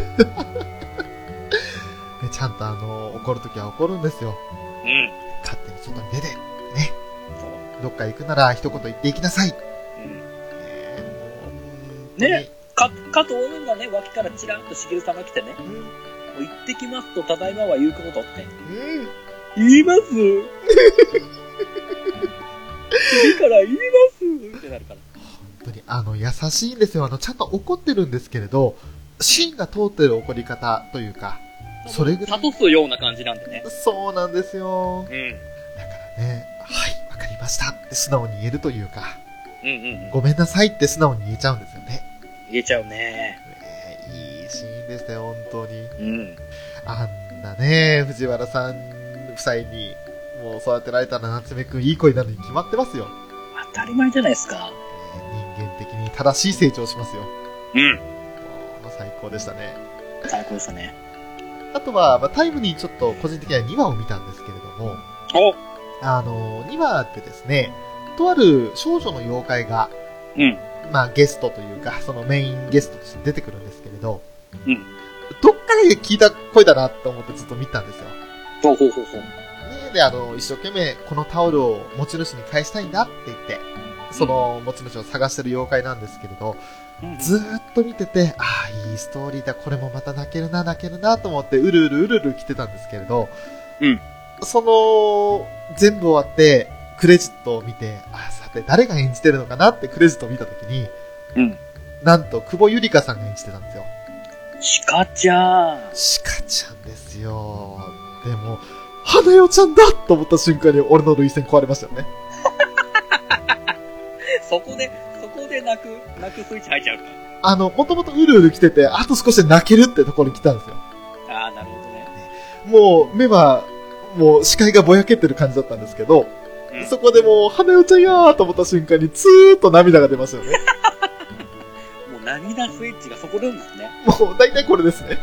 ねちゃんとあの、怒るときは怒るんですよ。うん。勝手に外に出て、ね。そう。どっか行くなら一言言っていきなさい。うん。えーもうねか、かと思えばね、脇からチランとしげるさんが来てね、本当にもう行ってきますと、ただいまは言うことって。うん。うん。言います [LAUGHS] 次から言いますってなるから。本当に、あの、優しいんですよ。あの、ちゃんと怒ってるんですけれど、芯が通ってる怒り方というか、それぐらい諭すような感じなんでね。そうなんですよ。うん。だからね、はい、わかりましたって素直に言えるというか、うんうんうん。ごめんなさいって素直に言えちゃうんですよね。言えちゃうね。ねいいシーンでしたよ、本当に。うん。あんなね、藤原さん夫妻に、もう育てられたら夏目くんいい子になるに決まってますよ。当たり前じゃないですか。正しい成長しますよ。うん。最高でしたね。最高でしたね。あとは、まあ、タイムにちょっと個人的には2話を見たんですけれども、おあの、2話ってですね、とある少女の妖怪が、うん。まあゲストというか、そのメインゲストとして出てくるんですけれど、うん。どっかで聞いた声だなと思ってずっと見たんですよ。ほうほうほうほう。ねで、あの、一生懸命このタオルを持ち主に返したいんだって言って、その持ち主を探してる妖怪なんですけれど、ずーっと見てて、ああ、いいストーリーだ、これもまた泣けるな、泣けるなと思って、うるうるうるうる来てたんですけれど、うん。その、全部終わって、クレジットを見て、あ、さて、誰が演じてるのかなってクレジットを見たときに、うん。なんと、久保ゆりかさんが演じてたんですよ。シカちゃん。シカちゃんですよ。でも、花代ちゃんだと思った瞬間に俺の涙腺壊れましたよね。そこで、そこで泣く、泣くスイッチ入っちゃうか。あの、もともとうるうる来てて、あと少しで泣けるってところに来たんですよ。ああ、なるほどね。もう、目は、もう視界がぼやけてる感じだったんですけど、うんそこでもう、花代ちゃんやーと思った瞬間に、ツーッと涙が出ましたよね。[LAUGHS] もう涙スイッチがそこでんですね。もう、大体これですね。[LAUGHS] ね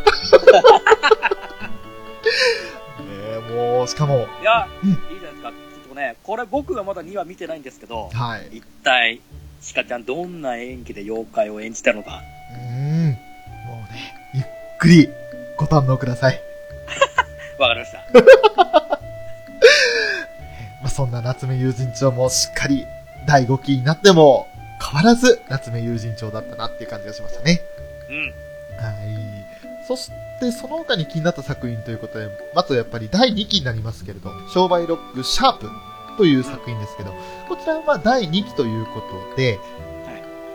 えもう、しかも、いや、うんいいじゃないですか。ね、これ僕がまだ2話見てないんですけど、はい。一体、シカちゃんどんな演技で妖怪を演じたのか。うーん。もうね、ゆっくりご堪能ください。[LAUGHS] わかりました。[LAUGHS] まあ、そんな夏目友人帳もしっかり第5期になっても変わらず夏目友人帳だったなっていう感じがしましたね。うん。はい。そしてその他に気になった作品ということで、まずやっぱり第2期になりますけれど、商売ロックシャープという作品ですけど、こちらはまあ第2期ということで、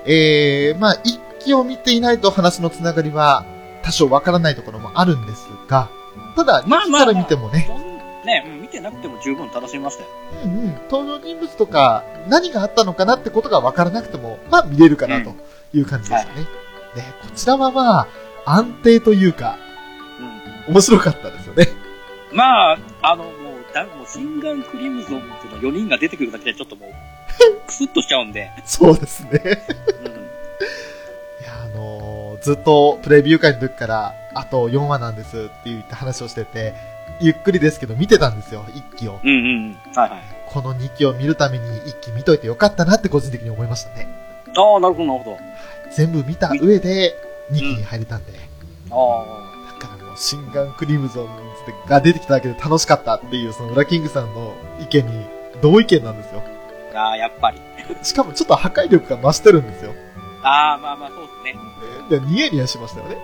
えー、まあ1期を見ていないと話のつながりは多少わからないところもあるんですが、ただ2期から見てもね、そんね、うん見てなくても十分楽しみましたよ。うんうん、登場人物とか何があったのかなってことが分からなくても、まあ見れるかなという感じですよね。で、こちらはまあ、安定というか、うん。面白かったですよね。まあ、あの、だもう、シンガンクリムゾンズの4人が出てくるだけでちょっともう、[LAUGHS] スッとしちゃうんで。そうですね。うん。いや、あのーずっとプレビュー会の時から、あと4話なんですって言って話をしてて、ゆっくりですけど見てたんですよ、1期を。うんうんうん。はいはい。この2期を見るために1期見といてよかったなって個人的に思いましたね。ああ、なるほどなるほど。全部見た上で2期に入れたんで。ああ。だからもう、シンガンクリムゾンズが出てきただけで楽しかったっていう、そのウラキングさんの意見に同意見なんですよ。ああ、やっぱり。しかもちょっと破壊力が増してるんですよ。ああ、まあまあ、そうですね。で、ニヤニヤしましたよね。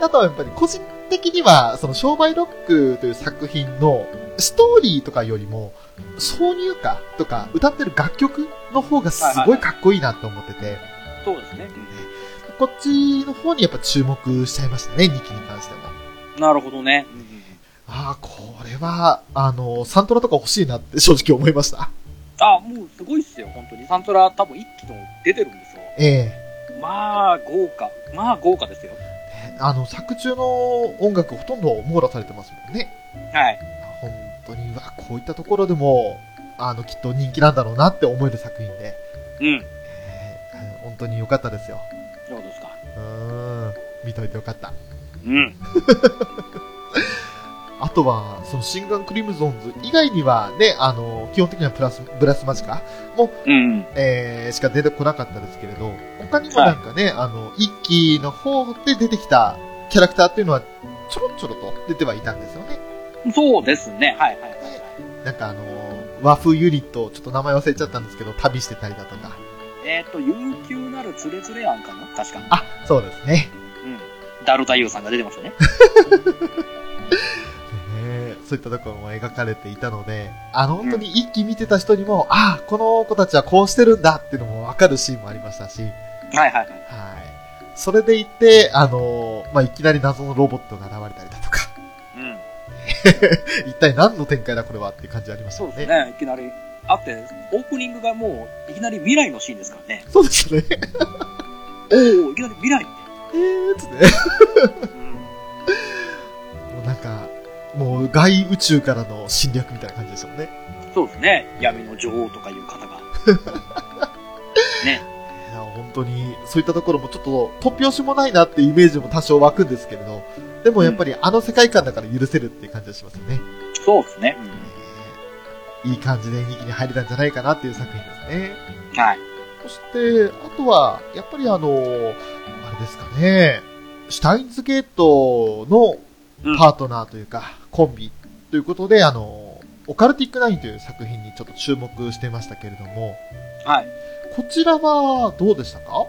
う [LAUGHS] あとはやっぱり個人的には、その商売ロックという作品のストーリーとかよりも、挿入歌とか歌ってる楽曲の方がすごいかっこいいなと思ってて、ん。そうですね。こっちの方にやっぱ注目しちゃいましたね、2期に関しても。なるほどね。ああ、これは、あの、サントラとか欲しいなって正直思いました。ああ、もうすごいっすよ、本当に。サントラ多分一期とも出てるんですよ。ええまあ、豪華。まあ、豪華ですよ。ねあの、作中の音楽ほとんど網羅されてますもんね。はい。本当に、うわ、こういったところでも、あの、きっと人気なんだろうなって思える作品で、うん。ええ本当に良かったですよ。そうですか。うーん、見といてよかった。うん。[LAUGHS] あとは、その、シンガンクリムゾンズ以外にはね、あの、基本的にはプラス、ブラスマジカも、うん。えー、しか出てこなかったですけれど、他にもなんかね、あの、一期の方で出てきたキャラクターっていうのは、ちょろちょろと出てはいたんですよね。そうですね。はいはいはいはい。なんかあの、和風ユニット、ちょっと名前忘れちゃったんですけど、旅してたりだとか。えっ、と、悠久なるつれつれ案かな？確か。あ、そうですね。うん。ダルタユーさんが出てましたね。ね [LAUGHS] そういったところも描かれていたので、あの、本当に一期見てた人にも、ああ、この子たちはこうしてるんだっていうのもわかるシーンもありましたし、はい。はいはいはい。それでいて、あのまあ、いきなり謎のロボットが現れたりだとか、うん。[LAUGHS] 一体何の展開だこれはっていう感じありましたよね。そうですね。いきなり。あって、オープニングがもう、いきなり未来のシーンですからね。そうですね。おおいきなり未来。えーっつって。うん。もうなんか、もう外宇宙からの侵略みたいな感じでしたもんね。そうですね。闇の女王とかいう方が。[LAUGHS] ね。いや、本当に、そういったところもちょっと突拍子もないなってイメージも多少湧くんですけれど、でもやっぱりあの世界観だから許せるっていう感じがしますよね。そうですね。えーいい感じで2期に入れたんじゃないかなっていう作品ですね。はい。そして、あとは、やっぱりあの、あれですかね、シュタインズゲートのうんパートナーというか、コンビということで、あの、オカルティックナインという作品にちょっと注目してましたけれども、はい。こちらはどうでしたか？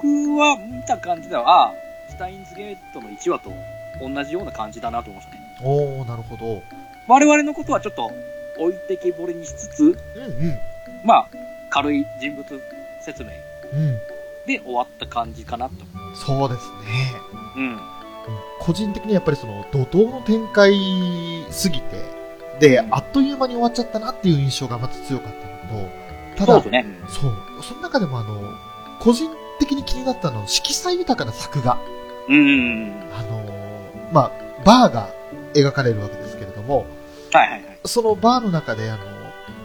僕は見た感じでは、あスタインズゲートの1話と同じような感じだなと思いましたね。おー、なるほど。我々のことはちょっと置いてけぼりにしつつ、うんまあ、軽い人物説明うん。うん。で終わった感じかなと。そうですね。うん。うん個人的にやっぱりその怒涛の展開すぎて、で、あっという間に終わっちゃったなっていう印象がまず強かったのと、ただそうね。そう。その中でもあの、個人的に気になったのは色彩豊かな作画。うん。うん。あのーまあ、バーが描かれるわけですけれども、はいはいはい。そのバーの中であの、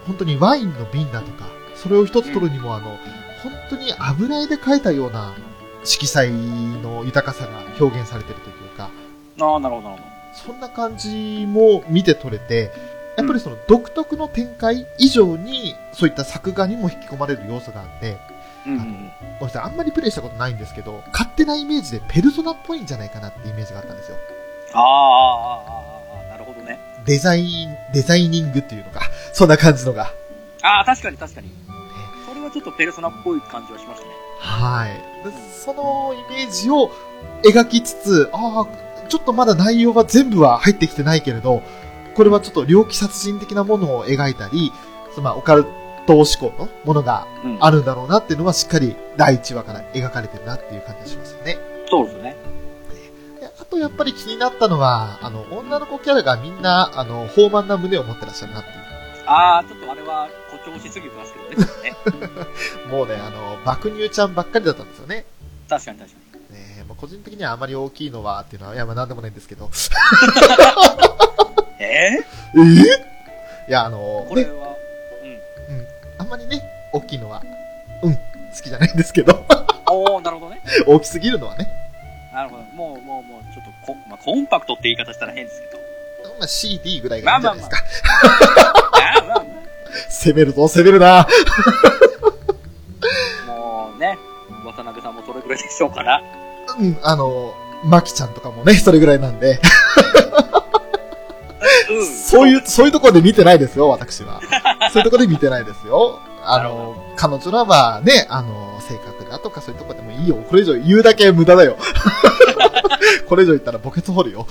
本当にワインの瓶だとか、それを一つ取るにもあの、本当に油絵で描いたような色彩の豊かさが表現されてるというか、ああ、なるほどなるほそんな感じも見て取れて、やっぱりその独特の展開以上に、そういった作画にも引き込まれる要素があって、ど。うんうんうん。ごめんなさい、あんまりプレイしたことないんですけど、勝手なイメージでペルソナっぽいんじゃないかなってイメージがあったんですよ。ああ、なるほどね。デザイン、デザイニングっていうのか、そんな感じのが。ああ、確かに確かに。ちょっとペルソナっぽい感じはしましたね。はい。でそのイメージを描きつつ、ああ、ちょっとまだ内容は全部は入ってきてないけれど、これはちょっと猟奇殺人的なものを描いたり、そのまあオカルト思考のものがうん。あるんだろうなっていうのはしっかり第1話から描かれてるなっていう感じがしますよね。そうですね。であとやっぱり気になったのは、あの、女の子キャラがみんな、あの、豊満な胸を持ってらっしゃるなっていう。ああ、ちょっとあれは誇張しすぎてますけどね。[LAUGHS] もうね、あの、爆乳ちゃんばっかりだったんですよね。確かに確かに。ねまあ、個人的にはあまり大きいのはっていうのは、いや、まあなんでもないんですけど。[LAUGHS] え？え？えいや、あの、ね、これは、大きいのは、うん、好きじゃないんですけど、おー、なるほどね。[LAUGHS] 大きすぎるのはね、なるほど。もう、もう、もう、ちょっとこ、まあ、コンパクトって言い方したら変ですけど。まあ、CD ぐらいがいいんじゃないですか。あーまあま攻めるぞ、攻めるな。あ、[LAUGHS] もうね、渡辺さんもそれぐらいでしょうから。うん、あの、マキちゃんとかもね、それぐらいなんで、うん。そういう、そういうところで見てないですよ、私は。そういうところで見てないですよ。あの、彼女らはね、あの、性格だとかそういうところでもいいよ。これ以上言うだけ無駄だよ。[LAUGHS] これ以上言ったら墓穴掘るよ。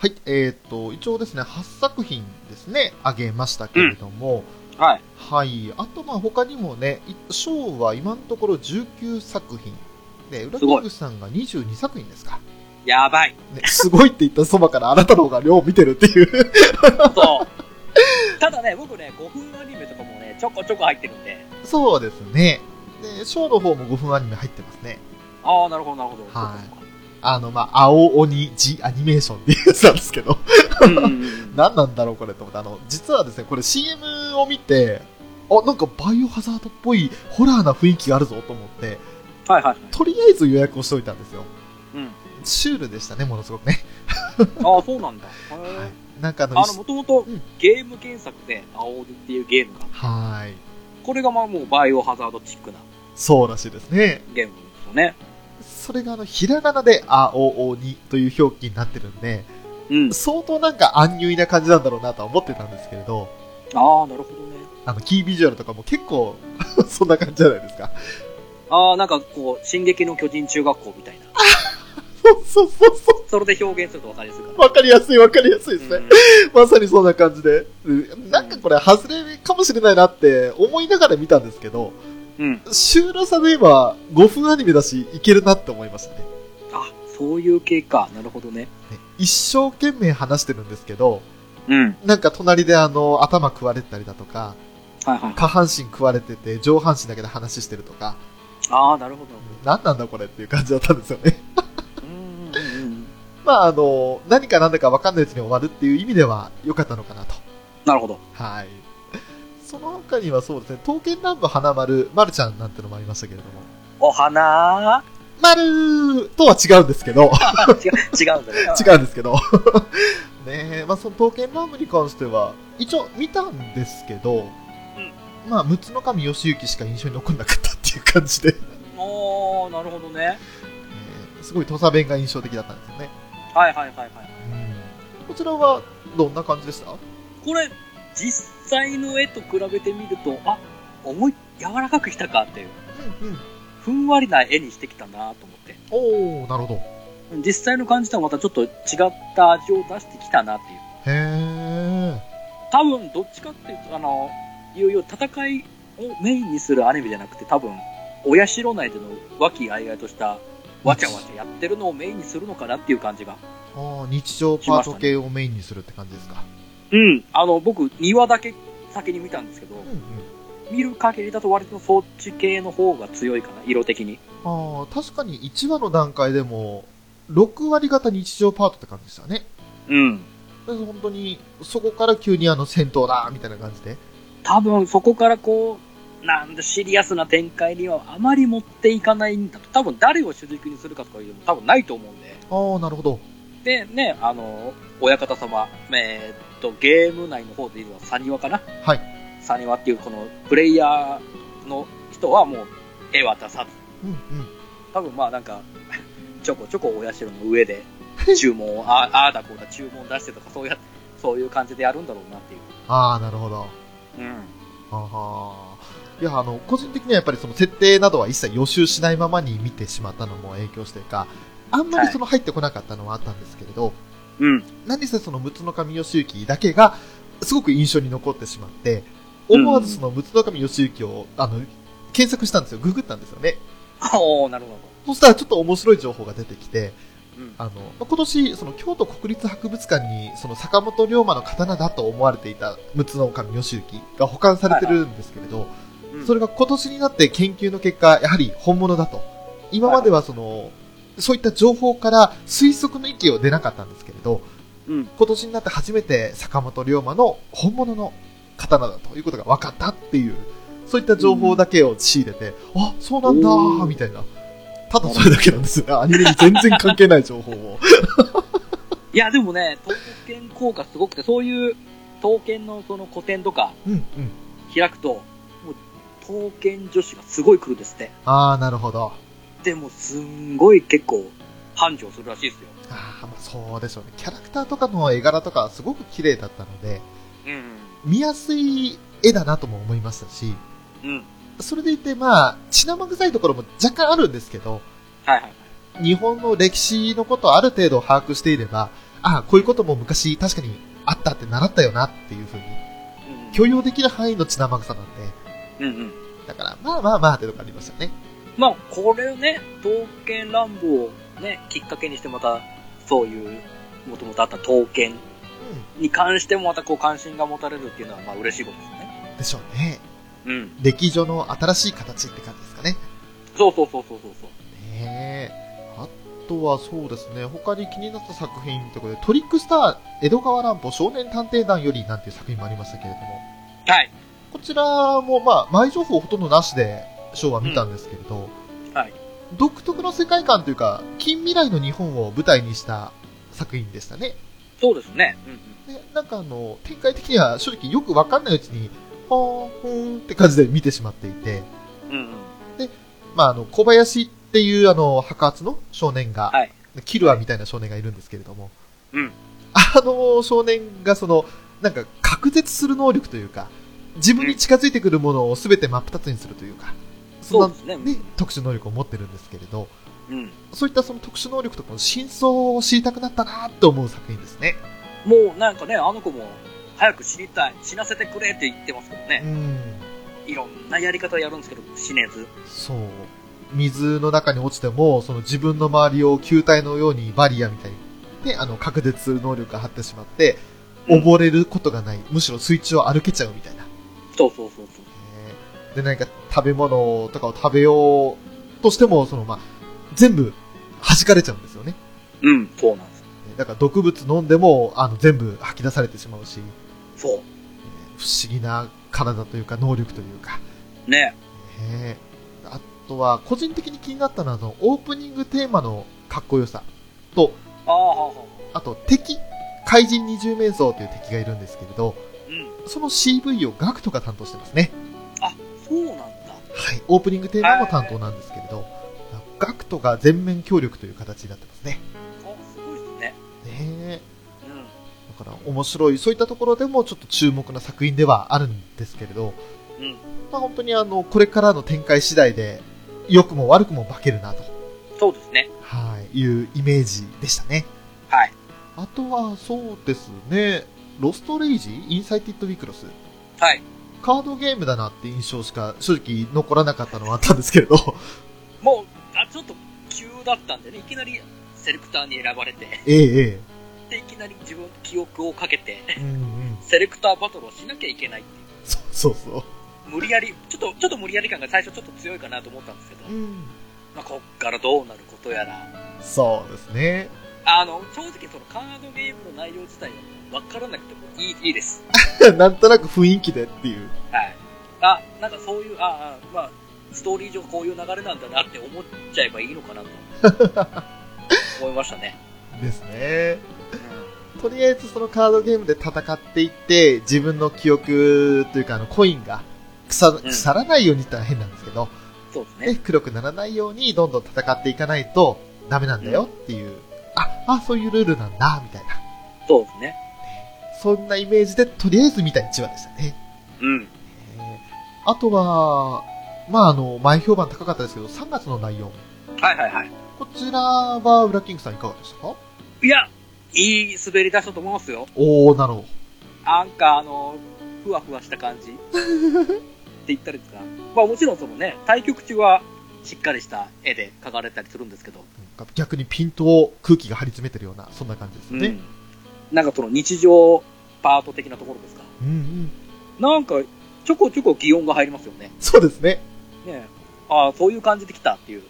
はい、えっ、と、一応ですね、8作品ですね、あげましたけれども、はい。はい、あとまあ他にもね、い賞は今のところ19作品。で、裏キングさんが22作品ですか。やばい。ね、すごいって言ったそばからあなたの方が量見てるっていう。そう。ただね、僕ね、5分アニメとかもね、ちょこちょこ入ってるんで。そうですね。で、賞の方も5分アニメ入ってますね。ああ、なるほど、なるほど。はいあの、まあ、青鬼ジアニメーションっていうやつなんですけど、[LAUGHS] 何なんだろうこれと思って、あの、実はですね、これ CM を見て、あ、なんかバイオハザードっぽいホラーな雰囲気があるぞと思って、はいはいはい。とりあえず予約をしておいたんですよ。うん。シュールでしたね、ものすごくね。[LAUGHS] ああ、そうなんだ。[LAUGHS] はい。なんかあの、あの、もともとうんゲーム原作で、青鬼っていうゲームが、はい。これがまあもうバイオハザードチックなそうらしいですね。ゲームですよね。それがあの、ひらがなで青鬼という表記になってるんで、うん。相当なんか安入な感じなんだろうなとは思ってたんですけれど、ああ、なるほどね。あの、キービジュアルとかも結構、[LAUGHS] そんな感じじゃないですか。ああ、なんかこう、進撃の巨人中学校みたいな。そうそうそうそそれで表現すると分かりやすい。わかりやすいわかりやすいですら。ね。まさにそんな感じで。うんなんかこれ、外れかもしれないなって思いながら見たんですけど、うん。シュールさで言えば5分アニメだし、いけるなって思いましたね。あ、そういう系か。なるほどね。ね一生懸命話してるんですけど、うん。なんか隣であの、頭食われてたりだとか、はいはい。下半身食われてて、上半身だけで話してるとか、ああ、なるほど。何なんだこれっていう感じだったんですよね。うんうんうん。[LAUGHS] まああの、何か何だか分かんないうちに終わるっていう意味では良かったのかなと。なるほど。はい。その他にはそうですね、刀剣乱舞花丸、丸ちゃんなんてのもありましたけれども、お花？丸とは違うんですけど、[LAUGHS] 違う、違うんだね。[LAUGHS] 違うんですけど、[LAUGHS] ねえ、まあその刀剣乱舞に関しては、一応見たんですけど、まあ、六つの神義行しか印象に残んなかったっていう感じで、おー、なるほどね。えーすごい土佐弁が印象的だったんですよね。はいはいはいはい。こちらはどんな感じでした？これ、実際の絵と比べてみると、あ、思い、柔らかくしたかっていう、うんうん。ふんわりな絵にしてきたなと思って。おー、なるほど。実際の感じとはまたちょっと違った味を出してきたなっていう。へえ。多分、どっちかっていうと、あの、いうよう戦いをメインにするアニメじゃなくて、多分、お社内での和気あいあいとした、わちゃわちゃやってるのをメインにするのかなっていう感じが。ああ、日常パート系をメインにするって感じですか。うん。あの、僕、庭だけ先に見たんですけど、うんうん。見る限りだと割とそっち系の方が強いかな、色的に。ああ、確かに1話の段階でも、6割型日常パートって感じでしたね。うん。で本当に、そこから急にあの戦闘だみたいな感じで。多分そこからこう、なんだ、シリアスな展開にはあまり持っていかないんだと。多分誰を主軸にするかとかいうのも多分ないと思うんで。ああ、なるほど。で、ね、あの、親方様、えーっと、ゲーム内の方でいるのはサニワかな？はい。サニワっていうこのプレイヤーの人はもう絵は出さず。うんうん。多分まあなんか、[LAUGHS] ちょこちょこお社の上で注文を、あああだこうだ注文出してとかそうや、そういう感じでやるんだろうなっていう。ああ、なるほど。うん。はは。いや、あの、個人的にはやっぱりその設定などは一切予習しないままに見てしまったのも影響してか、あんまりその入ってこなかったのはあったんですけれど、うん。何せその六つの神義行だけが、すごく印象に残ってしまって、思わずその六つの神義行を、あの、検索したんですよ。ググったんですよね。おー、なるほそしたらちょっと面白い情報が出てきて、ど。うん。あの、まあ今年、その京都国立博物館に、その坂本龍馬の刀だと思われていた六つの神義行が保管されてるんですけれど、うんそれが今年になって研究の結果、やはり本物だと。今まではその、そういった情報から推測の域を出なかったんですけれど、うん。今年になって初めて坂本龍馬の本物の刀だということが分かったっていう、そういった情報だけを仕入れて、あ、そうなんだー、みたいな。ただそれだけなんですよね。アニメに全然関係ない情報を。[LAUGHS] いや、でもね、刀剣効果すごくて、そういう刀剣のその古典とかうんうん。開くと、もう刀剣女子がすごい来るですって。あー、なるほど。でも、すんごい結構、繁盛するらしいですよ。ああそうでしょうね。キャラクターとかの絵柄とかすごく綺麗だったので、うん。見やすい絵だなとも思いましたし、うん。それでいてまあ、血生臭いところも若干あるんですけど、はいはい。日本の歴史のことをある程度把握していれば、ああ、こういうことも昔確かにあったって習ったよなっていうふうにうん。許容できる範囲の血生臭なんで、うんうん。だからまあまあまあってとこありましたね。まあ、これをね、刀剣乱舞をね、きっかけにしてまた、そういう、もともとあった刀剣に関してもまたこう関心が持たれるっていうのは、まあ嬉しいことですね。うん。でしょうね。うん。歴女の新しい形って感じですかね。そうそうそうそうそうそう。ねえ。あとはそうですね、他に気になった作品とで、トリックスター、江戸川乱歩少年探偵団よりなんていう作品もありましたけれども、はい。こちらもまあ、前情報ほとんどなしで、ショーは見たんですけれど、はい。独特の世界観というか、近未来の日本を舞台にした作品でしたね。そうですね。うんで、なんかあの、展開的には正直よくわかんないうちに、ほーん、ほーんって感じで見てしまっていて、うん。うんうん。まああの、小林っていうあの、白髪の少年が、はい。キルアみたいな少年がいるんですけれども、うん。あの少年がその、なんか、隔絶する能力というか、自分に近づいてくるものを全て真っ二つにするというか、そんなそうですね。ね、特殊能力を持ってるんですけれど、うん。そういったその特殊能力とかの真相を知りたくなったなって思う作品ですね。もうなんかね、あの子も、早く死にたい、死なせてくれって言ってますけどうね。ん。いろんなやり方やるんですけど、死ねず。そう。水の中に落ちても、その自分の周りを球体のようにバリアみたいに、で、あの、隔絶する能力が張ってしまって、溺れることがない。むしろ水中を歩けちゃうみたいな。そうそうそうで、何か食べ物とかを食べようとしても、その、まあ、全部弾かれちゃうんですよね。うん、そうなんです。だから毒物飲んでも、あの、全部吐き出されてしまうし、そう。えー不思議な体というか、能力というか。ね。えーあとは、個人的に気になったのは、その、オープニングテーマのかっこよさと、ああ、はあ、はあ。あと、敵、怪人二重面相という敵がいるんですけれど、うん。その CV をガクトが担当してますね。あ、そうなんだ。はい。オープニングテーマも担当なんですけれど、ガクトが全面協力という形になってますね。あ、すごいですね。ねえ。うん。だから面白い、そういったところでもちょっと注目な作品ではあるんですけれど、うん。まあ本当にあの、これからの展開次第で、良くも悪くも化けるなと。そうですね。はい、いうイメージでしたね。はい。あとは、そうですね、ロストレイジ？インサイティッドウィクロス。はい。カードゲームだなって印象しか正直残らなかったのはあったんですけれど、もう、あ、ちょっと急だったんでね、いきなりセレクターに選ばれて、えええで、いきなり自分の記憶をかけて、え。うんうん。セレクターバトルをしなきゃいけないっていう。そうそうそう。無理やり、ちょっと、ちょっと無理やり感が最初ちょっと強いかなと思ったんですけど、うん。まあ、こっからどうなることやら、そうですね。あの、正直そのカードゲームの内容自体は分からなくてもいい、いいです。[LAUGHS] なんとなく雰囲気でっていう。はい。あ、なんかそういう、ああ、まあ、ストーリー上こういう流れなんだなって思っちゃえばいいのかなと [LAUGHS] 思いましたね。ですね。とりあえずそのカードゲームで戦っていって、自分の記憶というかあのコインが腐腐らないようにって言ったら変なんですけど、そうですね、ね。黒くならないようにどんどん戦っていかないとダメなんだよっていう、あ、あ、そういうルールなんだ、みたいな。そうですね。そんなイメージでとりあえず見た1話でしたね。うん。えーあとは、まああの、前評判高かったですけど、3月の内容。はいはいはい。こちらは、ウラキングさんいかがでしたか？いや、いい滑り出したと思いますよ。おー、なるほど。なんかあの、ふわふわした感じ [LAUGHS] って言ったらいいですか。まあもちろんそのね、対局中はしっかりした絵で描かれたりするんですけど、逆にピントを空気が張り詰めてるような、そんな感じですよね。うんなんかその日常パート的なところですか？うんうん。なんか、ちょこちょこ擬音が入りますよね。そうですね。ねえああ、そういう感じで来たっていう。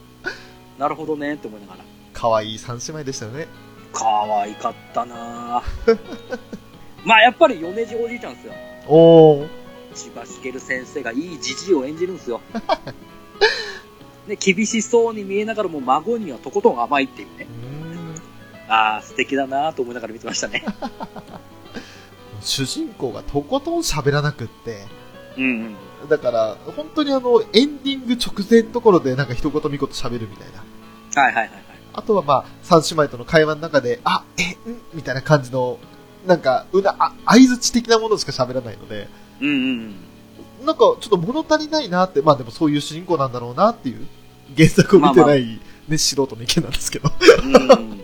[LAUGHS] なるほどねって思いながら。可愛い三姉妹でしたよね。可愛かったなぁ [LAUGHS] まあやっぱり米次おじいちゃんですよ。おー。千葉茂先生がいいじじいを演じるんですよ。[LAUGHS] ね、厳しそうに見えながらも孫にはとことん甘いっていうねう。ああ、素敵だなぁと思いながら見てましたね。主人公がとことん喋らなくって、うんうん。だから、本当にあの、エンディング直前のところでなんか一言三言喋るみたいな。はいはいはいはい。あとはまあ、三姉妹との会話の中で、あ、え、ん？みたいな感じの、なんか、うな、あ、相づち的なものしか喋らないので、うんうんなんかちょっと物足りないなって、まあでもそういう主人公なんだろうなっていう、原作を見てない、ね、素人の意見なんですけど。だかうん。うん。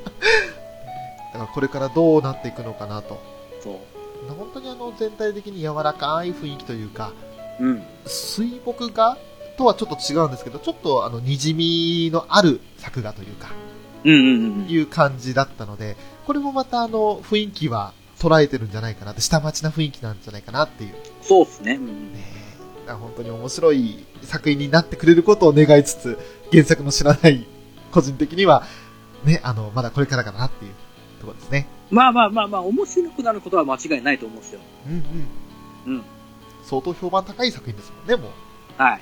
らこれからどうなっていくのかなと。そう。本当にあの、全体的に柔らかい雰囲気というか、うん。水墨画とはちょっと違うんですけど、ちょっとあの、滲みのある作画というか、うんうんうん。いう感じだったので、これもまたあの、雰囲気は捉えてるんじゃないかなって、下町な雰囲気なんじゃないかなっていう。そうっすね。うんねえ本当に面白い作品になってくれることを願いつつ、原作の知らない個人的には、ね、あの、まだこれからかなっていうところですね。まあまあまあまあ、面白くなることは間違いないと思うんですよ。うんうん。うん。相当評判高い作品ですもんね、もう。はい。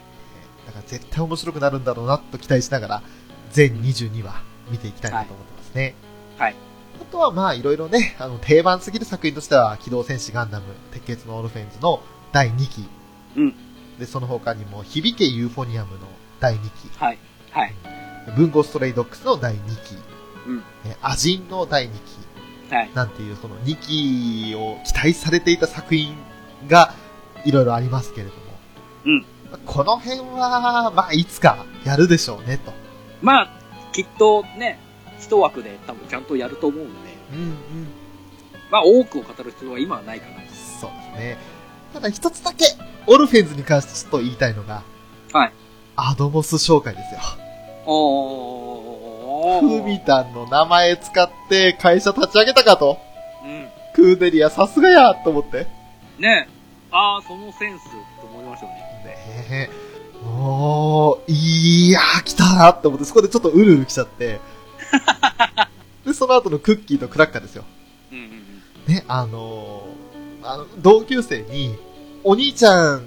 だから絶対面白くなるんだろうなと期待しながら、全22話見ていきたいなと思ってますね。はい。あとはまあいろいろね、あの定番すぎる作品としては、機動戦士ガンダム、鉄血のオルフェンズの第2期。うん。で、その他にも、響けユーフォニアムの第2期。はい。はい。文豪ストレイドックスの第2期。うん。えアジンの第2期。はい。なんていう、その2期を期待されていた作品がいろいろありますけれども。うん。この辺は、まあ、いつかやるでしょうね、と。まあ、きっとね、一枠で多分ちゃんとやると思うんで、うんうん。まあ多くを語る必要は今はないかな。そうですね。ただ一つだけ、オルフェンズに関してちょっと言いたいのが、はい。アドモス紹介ですよ。おフミタンの名前使って会社立ち上げたかと。うん。クーデリアさすがやと思って。ねえ。ああ、そのセンスと思いましたよね。ねえ。もう、いやー、来たなって思って、そこでちょっとうるうる来ちゃって。[LAUGHS] で、その後のクッキーとクラッカーですよ。うんうんうん。ね、あのー、あの、同級生に、お兄ちゃん、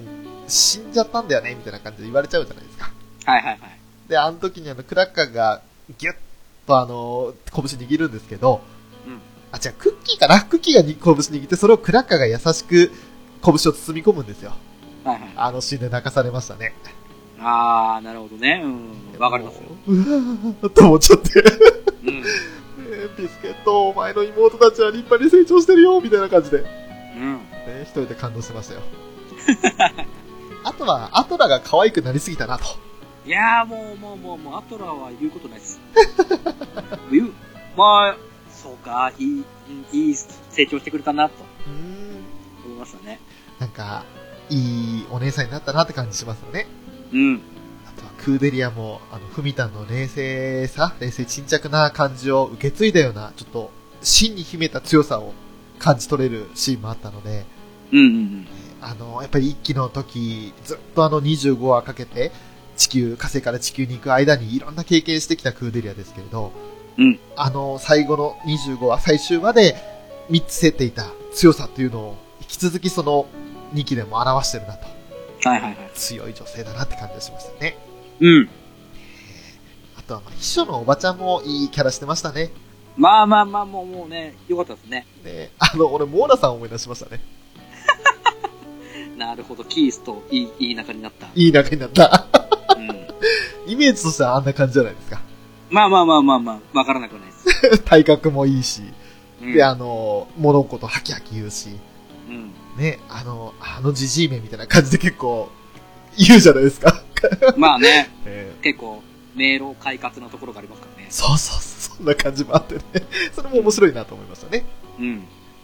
死んじゃったんだよね、みたいな感じで言われちゃうじゃないですか。はいはいはい。で、あの時にあの、クラッカーが、ギュッとあのー、拳握るんですけど、うん。あ、違う、クッキーかな？クッキーがに拳握って、それをクラッカーが優しく拳を包み込むんですよ。はいはい。あのシーンで泣かされましたね。ああ、なるほどね。うん。わかりますよ。うわーと思っちゃって。うん。[LAUGHS] ビスケット、お前の妹たちは立派に成長してるよ、みたいな感じで。ねうん。一人で感動してましたよ。[LAUGHS] あとは、アトラが可愛くなりすぎたなと。いやーもうもうもう、もう、アトラは言うことないです。言う、まあ、そうか、いい、いい成長してくれたな、とうん。思いましたね。なんか、いいお姉さんになったなって感じしますよね。うん。あとはクーデリアも、あの、フミタンの冷静さ、冷静沈着な感じを受け継いだような、ちょっと、真に秘めた強さを感じ取れるシーンもあったので、うんうんうん。あの、やっぱり一期の時、ずっとあの25話かけて、地球、火星から地球に行く間にいろんな経験してきたクーデリアですけれど、うん。あの、最後の25話、最終話で見つせていた強さっていうのを、引き続きその2期でも表してるなと。はいはいはい。強い女性だなって感じがしましたね。うん。あとは、まあ、秘書のおばちゃんもいいキャラしてましたね。まあまあまあ、もうもうね、よかったですね。ねあの、俺、モーラさん思い出しましたね。[LAUGHS] なるほど、キースといい、いい仲になった。いい仲になった。うん。イメージとしてはあんな感じじゃないですか。まあまあまあまあまあ、わからなくはないです。[LAUGHS] 体格もいいし。うん。で、あの、物事ハキハキ言うし。うん。ね、あの、あのじじいめみたいな感じで結構、言うじゃないですか。まあね、[LAUGHS] え結構、迷路快活なところがありますからね。そうそうそう、そんな感じもあってね。[LAUGHS] それも面白いなと思いましたね。うん。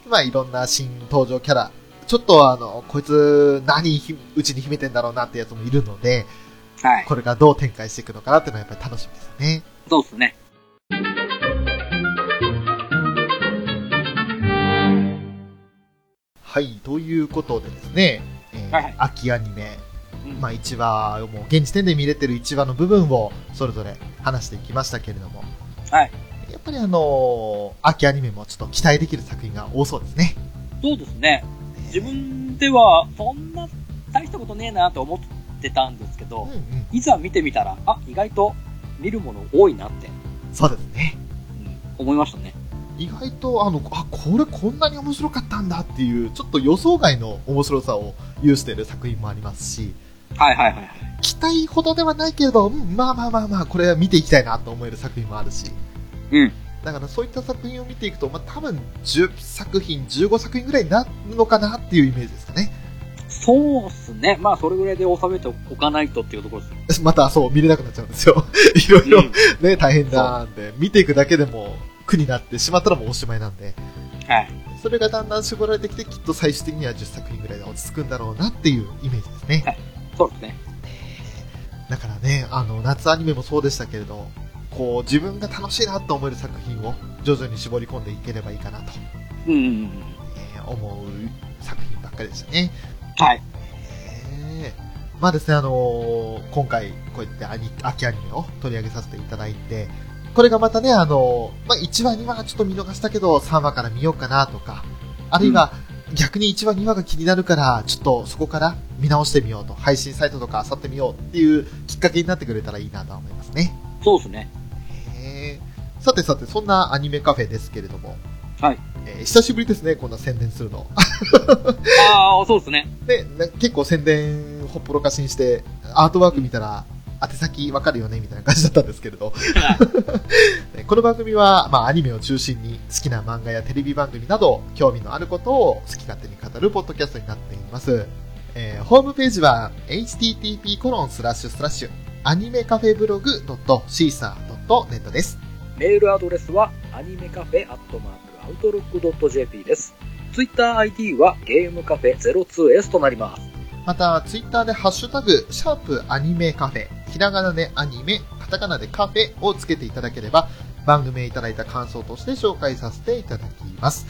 まあ、いろんな新登場キャラ。ちょっとあの、こいつ何ひうちに秘めてんだろうなってやつもいるので、はい。これがどう展開していくのかなっていうのはやっぱり楽しみですよね。そうですね。はい、ということでですね、えーはいはい秋アニメ、うん。まあ1話をもう現時点で見れてる1話の部分をそれぞれ話していきましたけれども、はい。やっぱりあのー秋アニメもちょっと期待できる作品が多そうですね。そうですね。自分では、そんな大したことねえなと思ってたんですけど、うんうん。いざ見てみたら、あ、意外と見るもの多いなって、そうですね。うん、思いましたね。意外とあの、あ、これこんなに面白かったんだっていう、ちょっと予想外の面白さを有している作品もありますし、はいはいはいはい。期待ほどではないけれど、うん、まあまあまあまあ、これは見ていきたいなと思える作品もあるし、うん。だからそういった作品を見ていくと、まあ多分10作品、15作品ぐらいになるのかなっていうイメージですかね。そうっすね。まあ、それぐらいで収めておかないとっていうところですよ。[LAUGHS] またそう、見れなくなっちゃうんですよ。[LAUGHS] いろいろうんね、大変なんで、見ていくだけでも苦になってしまったらもうおしまいなんで、はい。それがだんだん絞られてきて、きっと最終的には10作品ぐらいで落ち着くんだろうなっていうイメージですね。そうですね。だからね、あの、夏アニメもそうでしたけれど、こう、自分が楽しいなと思える作品を徐々に絞り込んでいければいいかなと、うんうんうん。えー思う作品ばっかりでしたね。はい。えーまあですね、あのー今回、こうやってアニ秋アニメを取り上げさせていただいて、これがまたね、あのーまあ、1話、2話はちょっと見逃したけど、3話から見ようかなとか、あるいは、逆に1話、2話が気になるから、ちょっとそこから見直してみようと、配信サイトとか漁ってみようっていうきっかけになってくれたらいいなとは思いますね。そうですね。さてさて、そんなアニメカフェですけれども、はい。えー久しぶりですね、こんな宣伝するの。ああ、そうですね。[LAUGHS] で、な結構宣伝ほっぽろかしにして、アートワーク見たら、宛先わかるよねみたいな感じだったんですけれど、[LAUGHS] [LAUGHS] ねこの番組は、まあ、アニメを中心に好きな漫画やテレビ番組など、興味のあることを好き勝手に語るポッドキャストになっています。えーホームページは、http コロンスラッシュスラッシュ、アニメカフェブログ .caesar.net です。メールアドレスは、アニメカフェアットマークアウトロックドット JP です。ツイッター ID はゲームカフェ 02S となります。また、ツイッターでハッシュタグ、シャープアニメカフェ、ひらがなでアニメ、カタカナでカフェをつけていただければ、番組へいただいた感想として紹介させていただきます。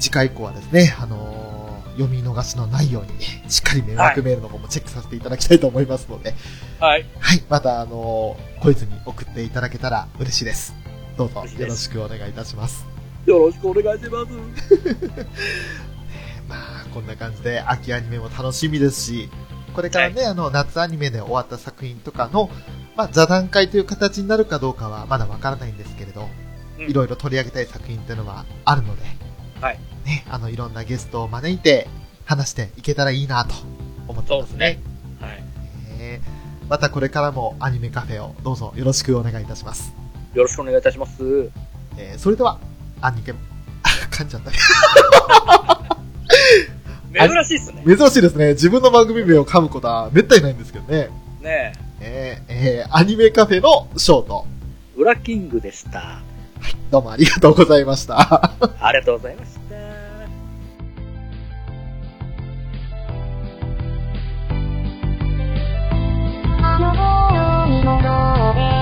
次回以降はですね、あのー読み逃しのないように、しっかり迷惑メールの方もチェックさせていただきたいと思いますので、はい。はい、また、あのー、こいつに送っていただけたら嬉しいです。どうぞよろしくお願いいたします。よろしくお願いします。[LAUGHS] まあ、こんな感じで秋アニメも楽しみですし、これからね、あの、夏アニメで終わった作品とかの、まあ、座談会という形になるかどうかはまだわからないんですけれど、うんいろいろ取り上げたい作品っていうのはあるので、はい。ね、あの、いろんなゲストを招いて話していけたらいいなと思ってますね。はい。えーまたこれからもアニメカフェをどうぞよろしくお願いいたします。よろしくお願いいたします。えーそれでは、あ、でも、[LAUGHS] 噛んじゃった。[LAUGHS] 珍しいっすね。珍しいですね。自分の番組名を噛むことはめったにないんですけどね。ねえ。えー、えー、アニメカフェのショート。ウラキングでした。はい、どうもありがとうございました。[LAUGHS] ありがとうございました。ようにれ